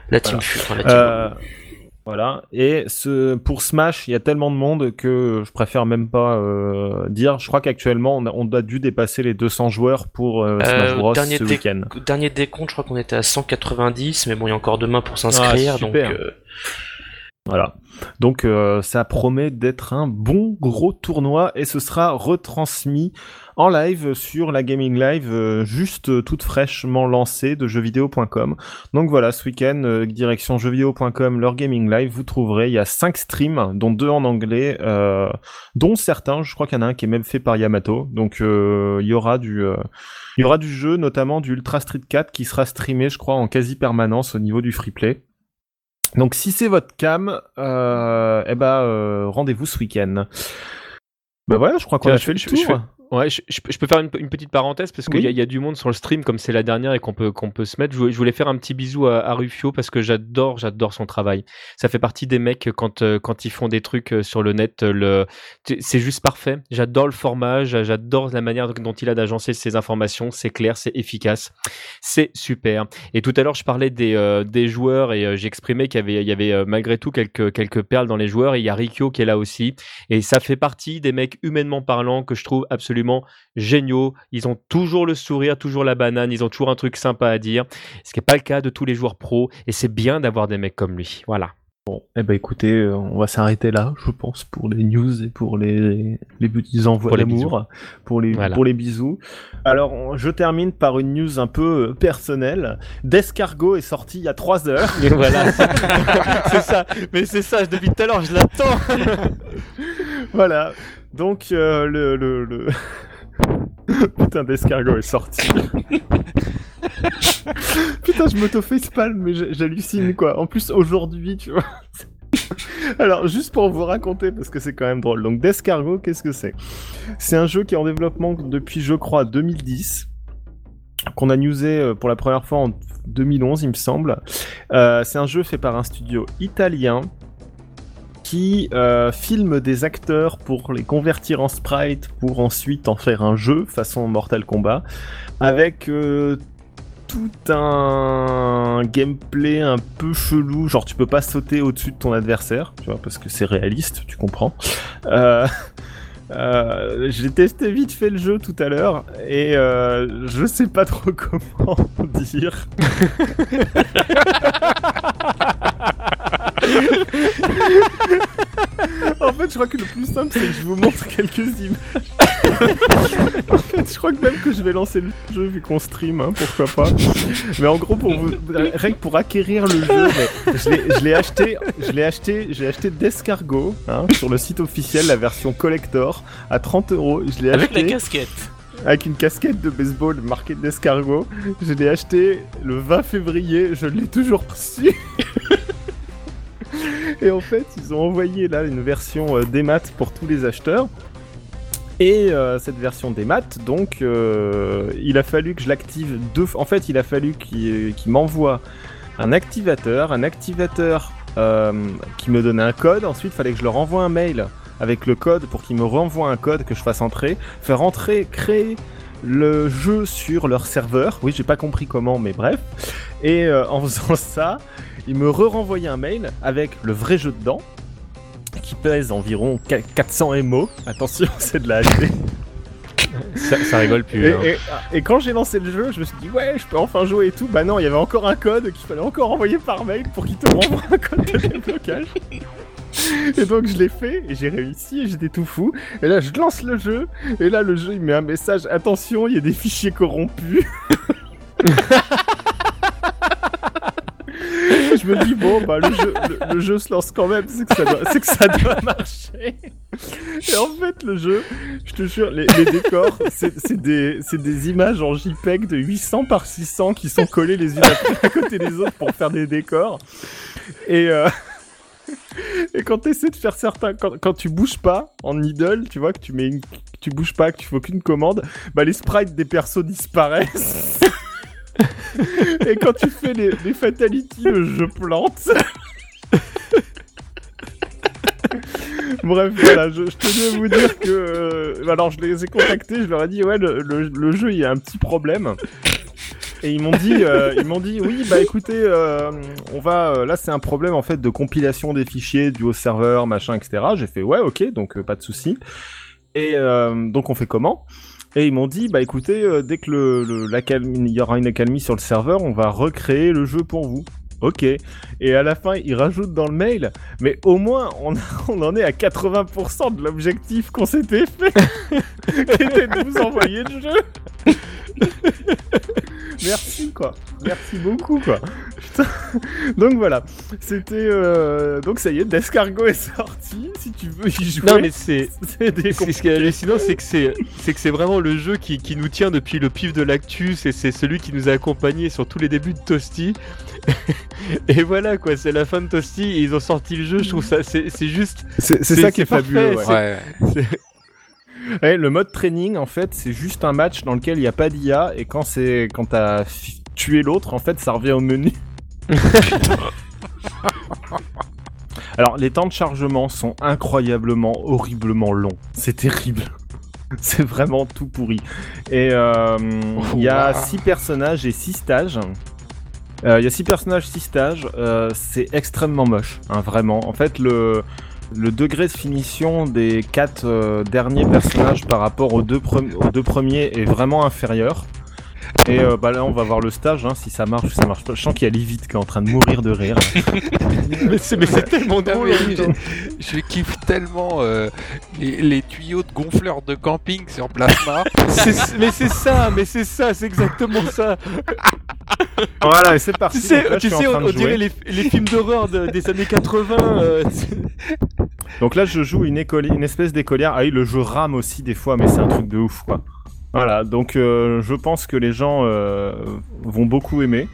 la Team Voilà. La team. Euh, voilà. Et ce, pour Smash, il y a tellement de monde que je préfère même pas euh, dire. Je crois qu'actuellement, on a, on a dû dépasser les 200 joueurs pour euh, Smash Euh, Bros dernier ce week-end. Dernier décompte, je crois qu'on était à 190, mais bon, il y a encore demain pour s'inscrire, Ah, donc euh, Voilà. Donc euh, ça promet d'être un bon gros tournoi et ce sera retransmis en live sur la Gaming Live euh, juste euh, toute fraîchement lancée de jeuxvideo.com. Donc voilà, ce week-end, euh, direction jeuxvideo.com, leur Gaming Live, vous trouverez, il y a cinq streams, dont deux en anglais, euh, dont certains, je crois qu'il y en a un qui est même fait par Yamato. Donc euh, il y aura du... euh, il y aura du jeu, notamment du Ultra Street 4 qui sera streamé, je crois, en quasi permanence au niveau du free play. Donc si c'est votre cam, eh ben rendez-vous ce week-end. Bah voilà, je crois qu'on a fait le tour. je fais- Ouais, je, peux faire une, une petite parenthèse parce qu'il Oui. y, a- il y a du monde sur le stream comme c'est la dernière et qu'on peut qu'on peut se mettre. Je voulais, je voulais faire un petit bisou à, à Rufio parce que j'adore j'adore son travail. Ça fait partie des mecs quand euh, quand ils font des trucs euh, sur le net, euh, le c'est juste parfait. J'adore le format, j'a- j'adore la manière dont il a d'agencer ses informations. C'est clair, c'est efficace, c'est super. Et tout à l'heure, je parlais des euh, des joueurs et j'exprimais qu'il y avait il y avait malgré tout quelques quelques perles dans les joueurs. Et il y a Rikyo qui est là aussi. Et ça fait partie des mecs humainement parlant que je trouve absolument géniaux. Ils ont toujours le sourire, toujours la banane, ils ont toujours un truc sympa à dire. Ce qui n'est pas le cas de tous les joueurs pros. Et c'est bien d'avoir des mecs comme lui. Voilà. Bon, eh ben écoutez, euh, on va s'arrêter là, je pense, pour les news et pour les, les petits envois d'amour, pour les, Voilà. pour les bisous. Alors, on- je termine par une news un peu euh, personnelle. Descargo est sorti il y a 3 heures. Et *laughs* voilà, *laughs* c'est ça. Mais c'est ça, depuis tout à l'heure, je l'attends. *laughs* voilà. Donc, euh, le, le, le... *laughs* Putain, d'escargot est sorti. *laughs* Putain, je m'auto-facepalm, mais j'hallucine, quoi. En plus, aujourd'hui, tu vois. *laughs* Alors, juste pour vous raconter, parce que c'est quand même drôle. Donc, Descargo, qu'est-ce que c'est? C'est un jeu qui est en développement depuis, je crois, 2010. Qu'on a newsé euh, pour la première fois en 2011, il me semble. Euh, c'est un jeu fait par un studio italien qui euh, filme des acteurs pour les convertir en sprite pour ensuite en faire un jeu façon Mortal Kombat avec euh, tout un gameplay un peu chelou genre tu peux pas sauter au-dessus de ton adversaire tu vois parce que c'est réaliste tu comprends. Euh, *laughs* j'ai testé vite fait le jeu tout à l'heure et je sais pas trop *laughs* comment dire *laughs* *laughs* En fait, je crois que le plus simple, c'est que je vous montre quelques images. *laughs* en fait, je crois que même que je vais lancer le jeu vu qu'on stream, hein, pourquoi pas. Mais en gros, pour vous, que pour acquérir le jeu, mais je l'ai- acheté, je l'ai acheté, j'ai acheté d'escargot hein, sur le site officiel, la version collector à 30 euros. Je l'ai Avec la casquette. avec une casquette de baseball marquée d'escargot. Je l'ai acheté le 20 février, je l'ai toujours reçu. *laughs* *laughs* Et en fait, ils ont envoyé là une version euh, démat pour tous les acheteurs. Et euh, cette version démat, donc, euh, il a fallu que je l'active deux fois. En fait, il a fallu qu'il qu'il m'envoie un activateur, un activateur qui me donnait un code. Ensuite, il fallait que je leur envoie un mail avec le code pour qu'ils me renvoient un code que je fasse entrer, faire entrer, créer le jeu sur leur serveur. Oui, j'ai pas compris comment, mais bref. Et en faisant ça, ils me re-renvoyaient un mail avec le vrai jeu dedans, qui pèse environ qu- 400 MO. Attention, *laughs* c'est de la HD. ça, ça rigole plus. Et, hein. et- et quand j'ai lancé le jeu, je me suis dit ouais, je peux enfin jouer et tout. Bah non, il y avait encore un code qu'il fallait encore envoyer par mail pour qu'il te renvoie un code de déblocage. Et donc je l'ai fait et j'ai réussi et j'étais tout fou. Et là je lance le jeu et là le jeu il met un message attention, il y a des fichiers corrompus. *laughs* je me dis bon bah le jeu, le, jeu se lance quand même, c'est que ça doit, *laughs* marcher. Et en fait le jeu, je te jure, les, décors, c'est des, des images en JPEG de 800 par 600 qui sont collées les unes à, côté des autres pour faire des décors. Et, euh, quand tu essaies de faire certains, quand, quand tu bouges pas en idle, tu vois que tu mets tu bouges pas, que tu fais aucune commande, bah les sprites des persos disparaissent. *laughs* et quand tu fais les, les fatalities, le jeu plante. Bref, voilà, je, je tenais à vous dire que. euh, alors, je les ai contactés, je leur ai dit, ouais, le, jeu, il y a un petit problème. Et ils m'ont dit, euh, ils m'ont dit, oui, bah écoutez, euh, on va. euh, là, c'est un problème en fait de compilation des fichiers du au serveur, machin, etc. J'ai fait, ouais, ok, donc euh, pas de souci. Et euh, donc, on fait comment? Et ils m'ont dit, bah écoutez, euh, dès que le, le- il y aura une accalmie sur le serveur, on va recréer le jeu pour vous. Ok. Et à la fin, ils rajoutent dans le mail, mais au moins, on, *laughs* on en est à 80% de l'objectif qu'on s'était fait, *laughs* qui était de vous envoyer le jeu. *laughs* Merci, quoi. *laughs* Merci beaucoup, quoi. Putain. Donc voilà. C'était. euh, Donc ça y est, Descargo est sorti. Si tu veux y jouer. Non mais c'est *laughs* c'est des C'est ce qui est hallucinant, c'est que c'est c'est que c'est vraiment le jeu qui, qui nous tient depuis le pif de l'actus et c'est celui qui nous a accompagnés sur tous les débuts de Toasty. *laughs* et voilà quoi, c'est la fin de Toasty ils ont sorti le jeu. Je trouve ça c'est c'est juste. C'est c'est c'est- ça qui est, c'est fabuleux. ouais. Ouais. *laughs* Ouais, le mode training, en fait, c'est juste un match dans lequel il n'y a pas d'IA et quand c'est quand t'as tué l'autre, en fait, ça revient au menu. *laughs* Alors, les temps de chargement sont incroyablement, horriblement longs. C'est terrible. *laughs* C'est vraiment tout pourri. Et euh, il y a Ouah. six personnages et six stages. Euh, Il y a six personnages, six stages. Euh, c'est extrêmement moche, hein, vraiment. En fait, le le degré de finition des quatre euh, derniers personnages par rapport aux deux, premi- aux deux premiers est vraiment inférieur. Et euh, bah là, on va voir le stage, hein, si ça marche ou ça marche pas. Je sens qu'il y a Livit qui est en train de mourir de rire. *laughs* mais c'est tellement drôle. temps. je, je kiffe tellement euh, les, les tuyaux de gonfleurs de camping sur plasma. *laughs* Mais c'est ça, mais c'est ça, c'est exactement ça. *laughs* voilà, c'est parti. Tu sais, là, tu on, dirait les, les films d'horreur de- des années 80. euh, Donc là, je joue une, écoli- une espèce d'écolière. Ah oui, le jeu rame aussi des fois, mais c'est un truc de ouf, quoi. Voilà, donc euh, je pense que les gens euh, vont beaucoup aimer.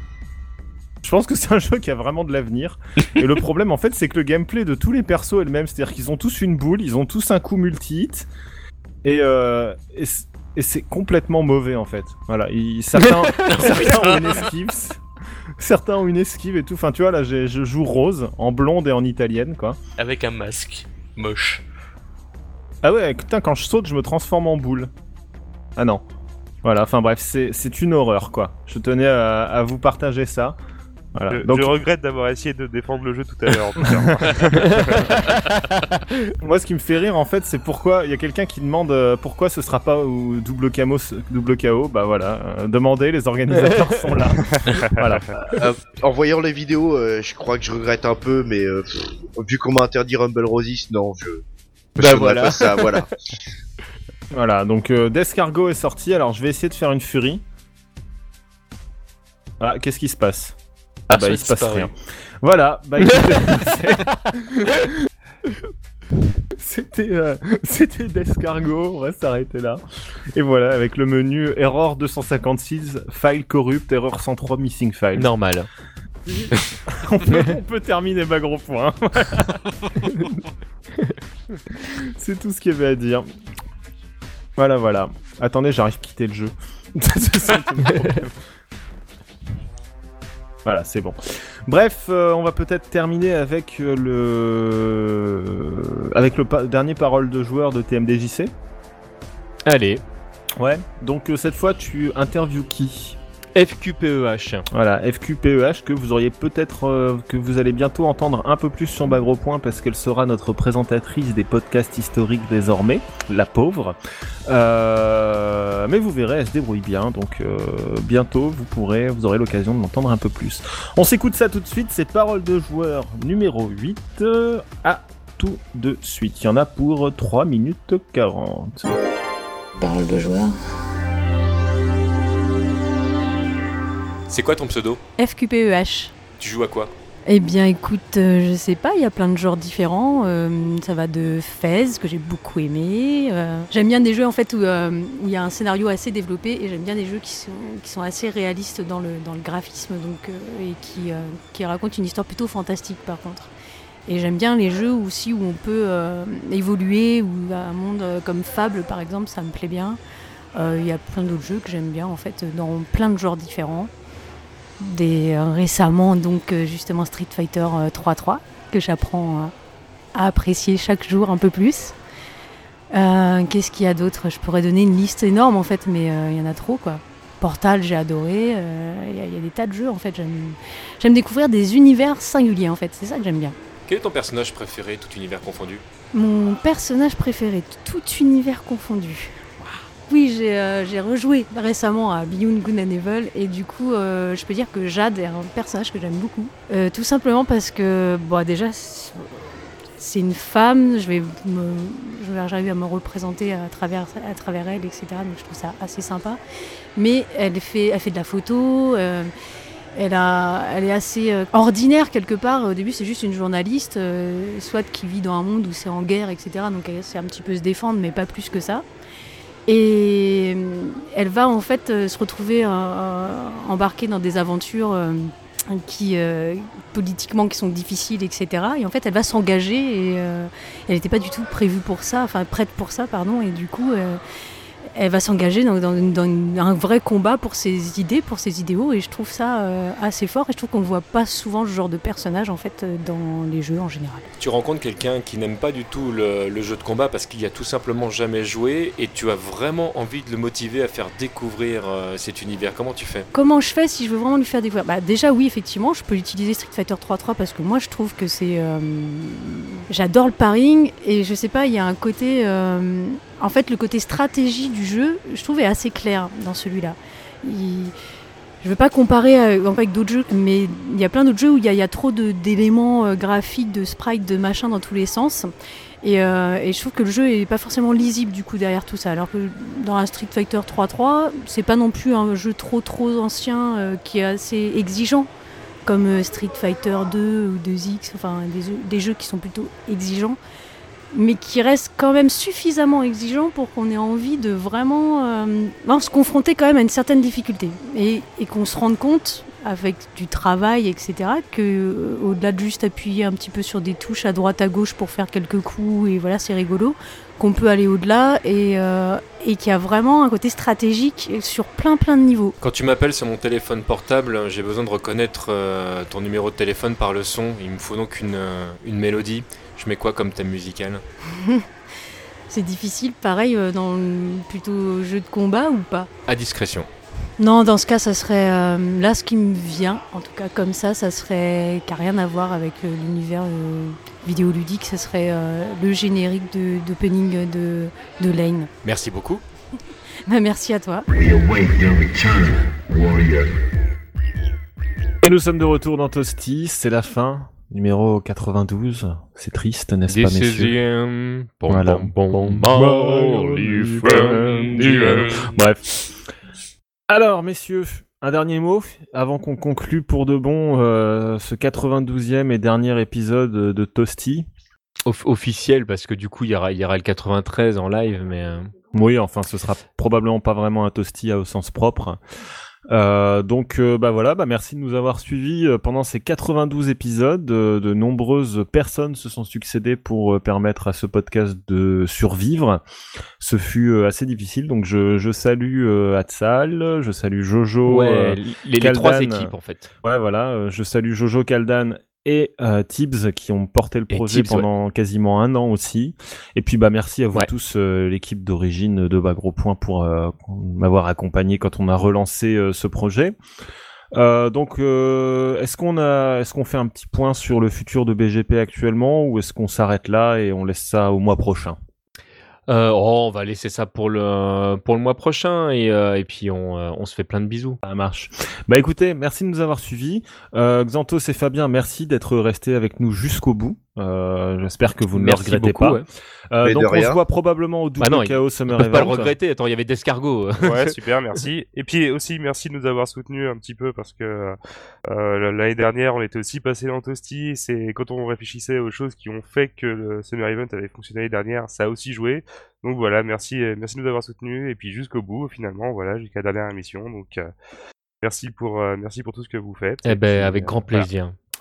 Je pense que c'est un jeu qui a vraiment de l'avenir. Et le problème, en fait, c'est que le gameplay de tous les persos est le même. C'est-à-dire qu'ils ont tous une boule, ils ont tous un coup multi-hit. Et, euh, et c'est complètement mauvais, en fait. Voilà, ils- certains, *laughs* certains ont une esquive. *laughs* Certains ont une esquive et tout. Enfin, tu vois, là, je joue Rose, en blonde et en italienne, quoi. Avec un masque. Moche. Ah ouais, putain, quand je saute, je me transforme en boule. Ah non. Voilà, enfin bref, c'est c'est une horreur, quoi. Je tenais à, à vous partager ça. Voilà. Je, Donc, je regrette d'avoir essayé de défendre le jeu tout à l'heure. en tout cas. *laughs* moi, ce qui me fait rire, en fait, c'est pourquoi... Il y a quelqu'un qui demande euh, pourquoi ce sera pas au double, camo, double KO. Bah voilà, euh, demandez, les organisateurs *laughs* sont là. voilà. Euh, en voyant les vidéos, euh, je crois que je regrette un peu, mais euh, pff, vu qu'on m'a interdit Rumble Rosis, non, je. je Bah ferai voilà. pas ça, voilà. *laughs* Voilà, donc euh, Descargo est sorti, alors je vais essayer de faire une furie. Ah, qu'est-ce qui se passe? Ah bah il se passe rien. Voilà, bah *laughs* c'était euh, c'était Descargo, on va s'arrêter là. Et voilà, avec le menu Error 256, File Corrupt, Error 103, Missing File. Normal. *laughs* on, peut, on peut terminer ma gros point. *laughs* C'est tout ce qu'il y avait à dire. Voilà, voilà. Attendez, j'arrive à quitter le jeu. Voilà, c'est bon. Bref, euh, on va peut-être terminer avec euh, le avec le pa- dernier parole de joueur de TMDJC. Allez, Ouais. Donc euh, cette fois, tu interviews qui? FQPEH. Voilà, FQPEH que vous auriez peut-être euh, que vous allez bientôt entendre un peu plus sur Bagro Point parce qu'elle sera notre présentatrice des podcasts historiques désormais, la pauvre. Euh, mais vous verrez, elle se débrouille bien, donc euh, bientôt vous pourrez, vous aurez l'occasion de l'entendre un peu plus. On s'écoute ça tout de suite, c'est Parole de joueur numéro 8 euh, à tout de suite. Il y en a pour 3 minutes 40. Parole de joueur. C'est quoi ton pseudo FQPEH. Tu joues à quoi Eh bien, écoute, euh, je sais pas, il y a plein de genres différents. euh, ça va de Fez, que j'ai beaucoup aimé. euh, j'aime bien des jeux en fait où euh, où il y a un scénario assez développé et j'aime bien des jeux qui sont, qui sont assez réalistes dans le, dans le graphisme donc, et qui, qui racontent une histoire plutôt fantastique par contre. Et j'aime bien les jeux aussi où on peut évoluer, ou un monde comme Fable par exemple, ça me plaît bien. Il y a plein d'autres jeux que j'aime bien en fait dans plein de genres différents. Des, euh, récemment donc euh, justement Street Fighter euh, 3.3 que j'apprends euh, à apprécier chaque jour un peu plus. Euh, Qu'est-ce qu'il y a d'autre? Je pourrais donner une liste énorme en fait, mais euh, il y en a trop quoi. Portal, j'ai adoré. euh, Il y, a- il y a des tas de jeux en fait. J'aime j'aime découvrir des univers singuliers en fait. C'est ça que j'aime bien. Quel est ton personnage préféré, tout univers confondu? Mon personnage préféré, tout univers confondu. Oui, j'ai euh, j'ai rejoué récemment à Beyond Good and Evil et du coup, euh, je peux dire que Jade est un personnage que j'aime beaucoup. Euh, tout simplement parce que, bon, déjà, c'est- une femme, je vais j'arrive à me représenter à travers, à travers elle, etc. Donc je trouve ça assez sympa. Mais elle fait, elle fait de la photo. elle, a, elle est assez ordinaire quelque part. Au début, c'est juste une journaliste, soit qui vit dans un monde où c'est en guerre, etc. Donc elle sait un petit peu se défendre, mais pas plus que ça. Et euh, elle va en fait euh, se retrouver euh, embarquée dans des aventures qui politiquement qui sont difficiles, etc. Et en fait, elle va s'engager et elle n'était pas du tout prévue pour ça, enfin prête pour ça, pardon. Et du coup, elle va s'engager dans, dans- dans une- un vrai combat pour ses idées, pour ses idéaux. Et je trouve ça euh, assez fort. Et je trouve qu'on ne voit pas souvent ce genre de personnage en fait euh, dans les jeux en général. Tu rencontres quelqu'un qui n'aime pas du tout le, le jeu de combat parce qu'il y a tout simplement jamais joué et tu as vraiment envie de le motiver à faire découvrir euh, cet univers. Comment tu fais? Comment je fais si je veux vraiment lui faire découvrir? Bah, Déjà, oui, effectivement, je peux utiliser Street Fighter 3.3 parce que moi, je trouve que c'est. euh, J'adore le paring et je sais pas, il y a un côté. En fait, le côté stratégie du jeu, je trouve, est assez clair dans celui-là. il- je veux pas comparer avec d'autres jeux, mais il y a plein d'autres jeux où il y, a- trop d'éléments euh, graphiques, de sprites, de machin dans tous les sens. Et, euh, je trouve que le jeu est pas forcément lisible du coup derrière tout ça. Alors que dans un Street Fighter 3.3, c'est pas non plus un jeu trop trop ancien euh, qui est assez exigeant comme Street Fighter 2 ou 2X, enfin des jeux qui sont plutôt exigeants, mais qui restent quand même suffisamment exigeants pour qu'on ait envie de vraiment euh, se confronter quand même à une certaine difficulté et, qu'on se rende compte avec du travail, etc., que euh, au-delà de juste appuyer un petit peu sur des touches à droite à gauche pour faire quelques coups et voilà c'est rigolo, qu'on peut aller au-delà et, euh, qu'il y a vraiment un côté stratégique sur plein plein de niveaux. Quand tu m'appelles sur mon téléphone portable, j'ai besoin de reconnaître euh, ton numéro de téléphone par le son. Il me faut donc une, une mélodie. Je mets quoi comme thème musical *laughs* C'est difficile, pareil, euh, dans le plutôt jeu de combat ou pas? À discrétion. Non, dans ce cas, ça serait. euh, là, ce qui me vient, en tout cas comme ça, ça serait. qui n'a rien à voir avec euh, l'univers euh, vidéoludique, ça serait euh, le générique de- d'opening de, de Lane. Merci beaucoup. *laughs* Bah, merci à toi. Et nous sommes de retour dans Toasty, c'est la fin, numéro 92. C'est triste, n'est-ce pas, This is messieurs? the end. Bom, Voilà. the end. Bref. Alors, messieurs, un dernier mot avant qu'on conclue pour de bon euh, ce 92e et dernier épisode de Toasty. Off- officiel, parce que du coup, il y aura, y aura le 93 en live, mais. euh, Oui, enfin, ce sera probablement pas vraiment un toasty au sens propre. Euh, donc, euh, bah voilà, bah merci de nous avoir suivis euh, pendant ces 92 épisodes. Euh, de nombreuses personnes se sont succédées pour permettre à ce podcast de survivre. Ce fut assez difficile, donc je, je salue euh, Hatsal, je salue Jojo. ouais, les, les trois équipes en fait. Ouais, voilà, je salue Jojo Kaldan et euh, Tibbs qui ont porté le Et projet Tibbs, ouais. pendant quasiment un an aussi. Et puis bah merci à vous Ouais. tous, euh, l'équipe d'origine de Bagro Point pour euh, m'avoir accompagné quand on a relancé euh, ce projet. Euh, donc, euh, est-ce qu'on a, est-ce qu'on fait un petit point sur le futur de BGP actuellement, ou est-ce qu'on s'arrête là et on laisse ça au mois prochain? Euh, oh, on va laisser ça pour le, pour le mois prochain et, euh, et puis on, euh, on se fait plein de bisous. Ça marche. Bah écoutez, merci de nous avoir suivis. Euh, Xanthos et Fabien, merci d'être restés avec nous jusqu'au bout. Euh, J'espère que vous ne le Merci regrettez beaucoup, pas. ouais. Euh, donc on rien. se voit probablement au double Bah non, Ils Summer peuvent pas le Event. regretter. Attends, il y avait d'escargots. *laughs* Ouais, super, merci. *laughs* Et puis aussi, merci de nous avoir soutenus un petit peu parce que euh, l'année dernière, on était aussi passé dans Toasty. C'est quand on réfléchissait aux choses qui ont fait que le Summer Event avait fonctionné l'année dernière, ça a aussi joué. Donc voilà, merci, merci de nous avoir soutenus et puis jusqu'au bout, finalement, voilà, jusqu'à la dernière émission. Donc euh, merci pour, euh, merci pour tout ce que vous faites. eh Et ben, puis, avec euh, grand voilà.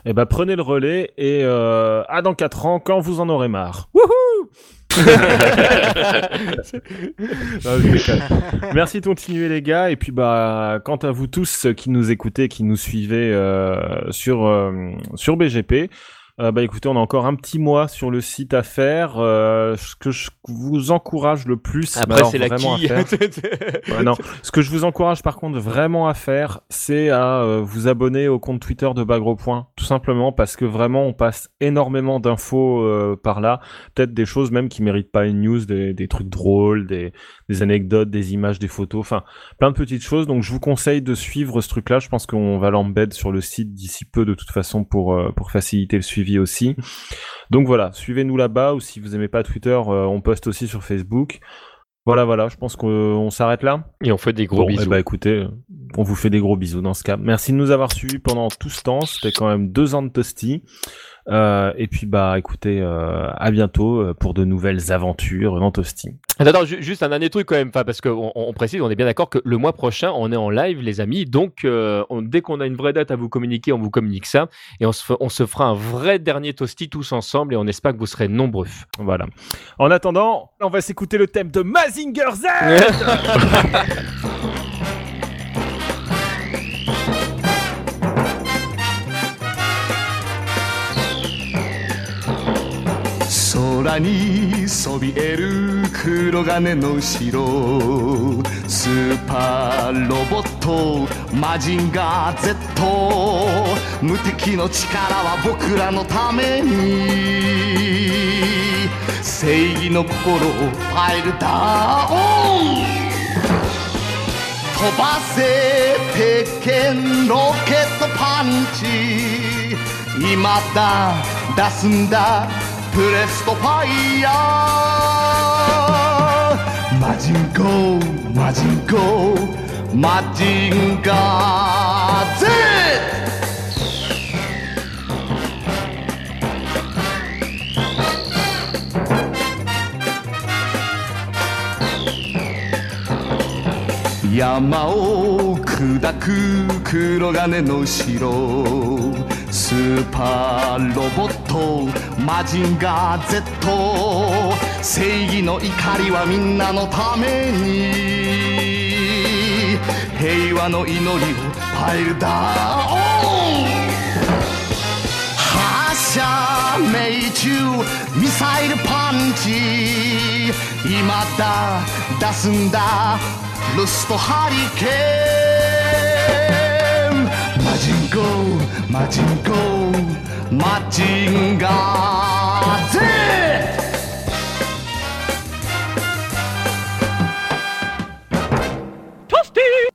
Eh ben prenez le relais et euh, à dans 4 ans quand vous en aurez marre. Wouhou. *laughs* *laughs* Merci de continuer les gars et puis bah quant à vous tous qui nous écoutez, qui nous suivez euh, sur euh, sur BGP. Euh, bah écoutez, on a encore un petit mois sur le site à faire. Euh, ce que je vous encourage le plus, Après, c'est la quille. *laughs* Ouais, non. Ce que je vous encourage par contre vraiment à faire, c'est à euh, vous abonner au compte Twitter de Bagro Point, tout simplement parce que vraiment on passe énormément d'infos par là, peut-être des choses même qui méritent pas une news, des, des trucs drôles, des, des anecdotes, des images, des photos, enfin plein de petites choses. Donc je vous conseille de suivre ce truc-là. Je pense qu'on va l'embed sur le site d'ici peu de toute façon pour pour faciliter le suivi aussi. Donc voilà, suivez-nous là-bas ou si vous aimez pas Twitter, euh, on poste aussi sur Facebook. Voilà, voilà, je pense qu'on on s'arrête là. Et on fait des gros Bon, bisous. eh ben, écoutez, on vous fait des gros bisous dans ce cas. Merci de nous avoir suivis pendant tout ce temps. C'était quand même deux ans de Toasty. Euh, et puis bah écoutez, euh, à bientôt euh, pour de nouvelles aventures dans Toasty. Attends, attends, ju- juste un dernier truc quand même, parce qu'on on précise, on est bien d'accord que le mois prochain, on est en live, les amis. Donc, euh, on- dès qu'on a une vraie date à vous communiquer, on vous communique ça. Et on se, fe- on se fera un vrai dernier toasty tous ensemble et on espère que vous serez nombreux. Voilà. En attendant, on va s'écouter le thème de Mazinger Z. *laughs* 空にそびえる黒金の城スーパーロボットマジンガー Z 無敵の力は僕らのために正義の心をファイルダウン飛ばせ鉄拳ロケットパンチ。今だ出すんだプレストファイヤー。マジンゴーマジンゴー。マジンガー。Z 山を砕く黒金の城スーパーロボットマジンガー Z 正義の怒りはみんなのために平和の祈りをパイルダウン発射命中ミサイルパンチ。今だ出すんだ。ルストハリケーン。マジンコマジンコマジンガー Z トスティ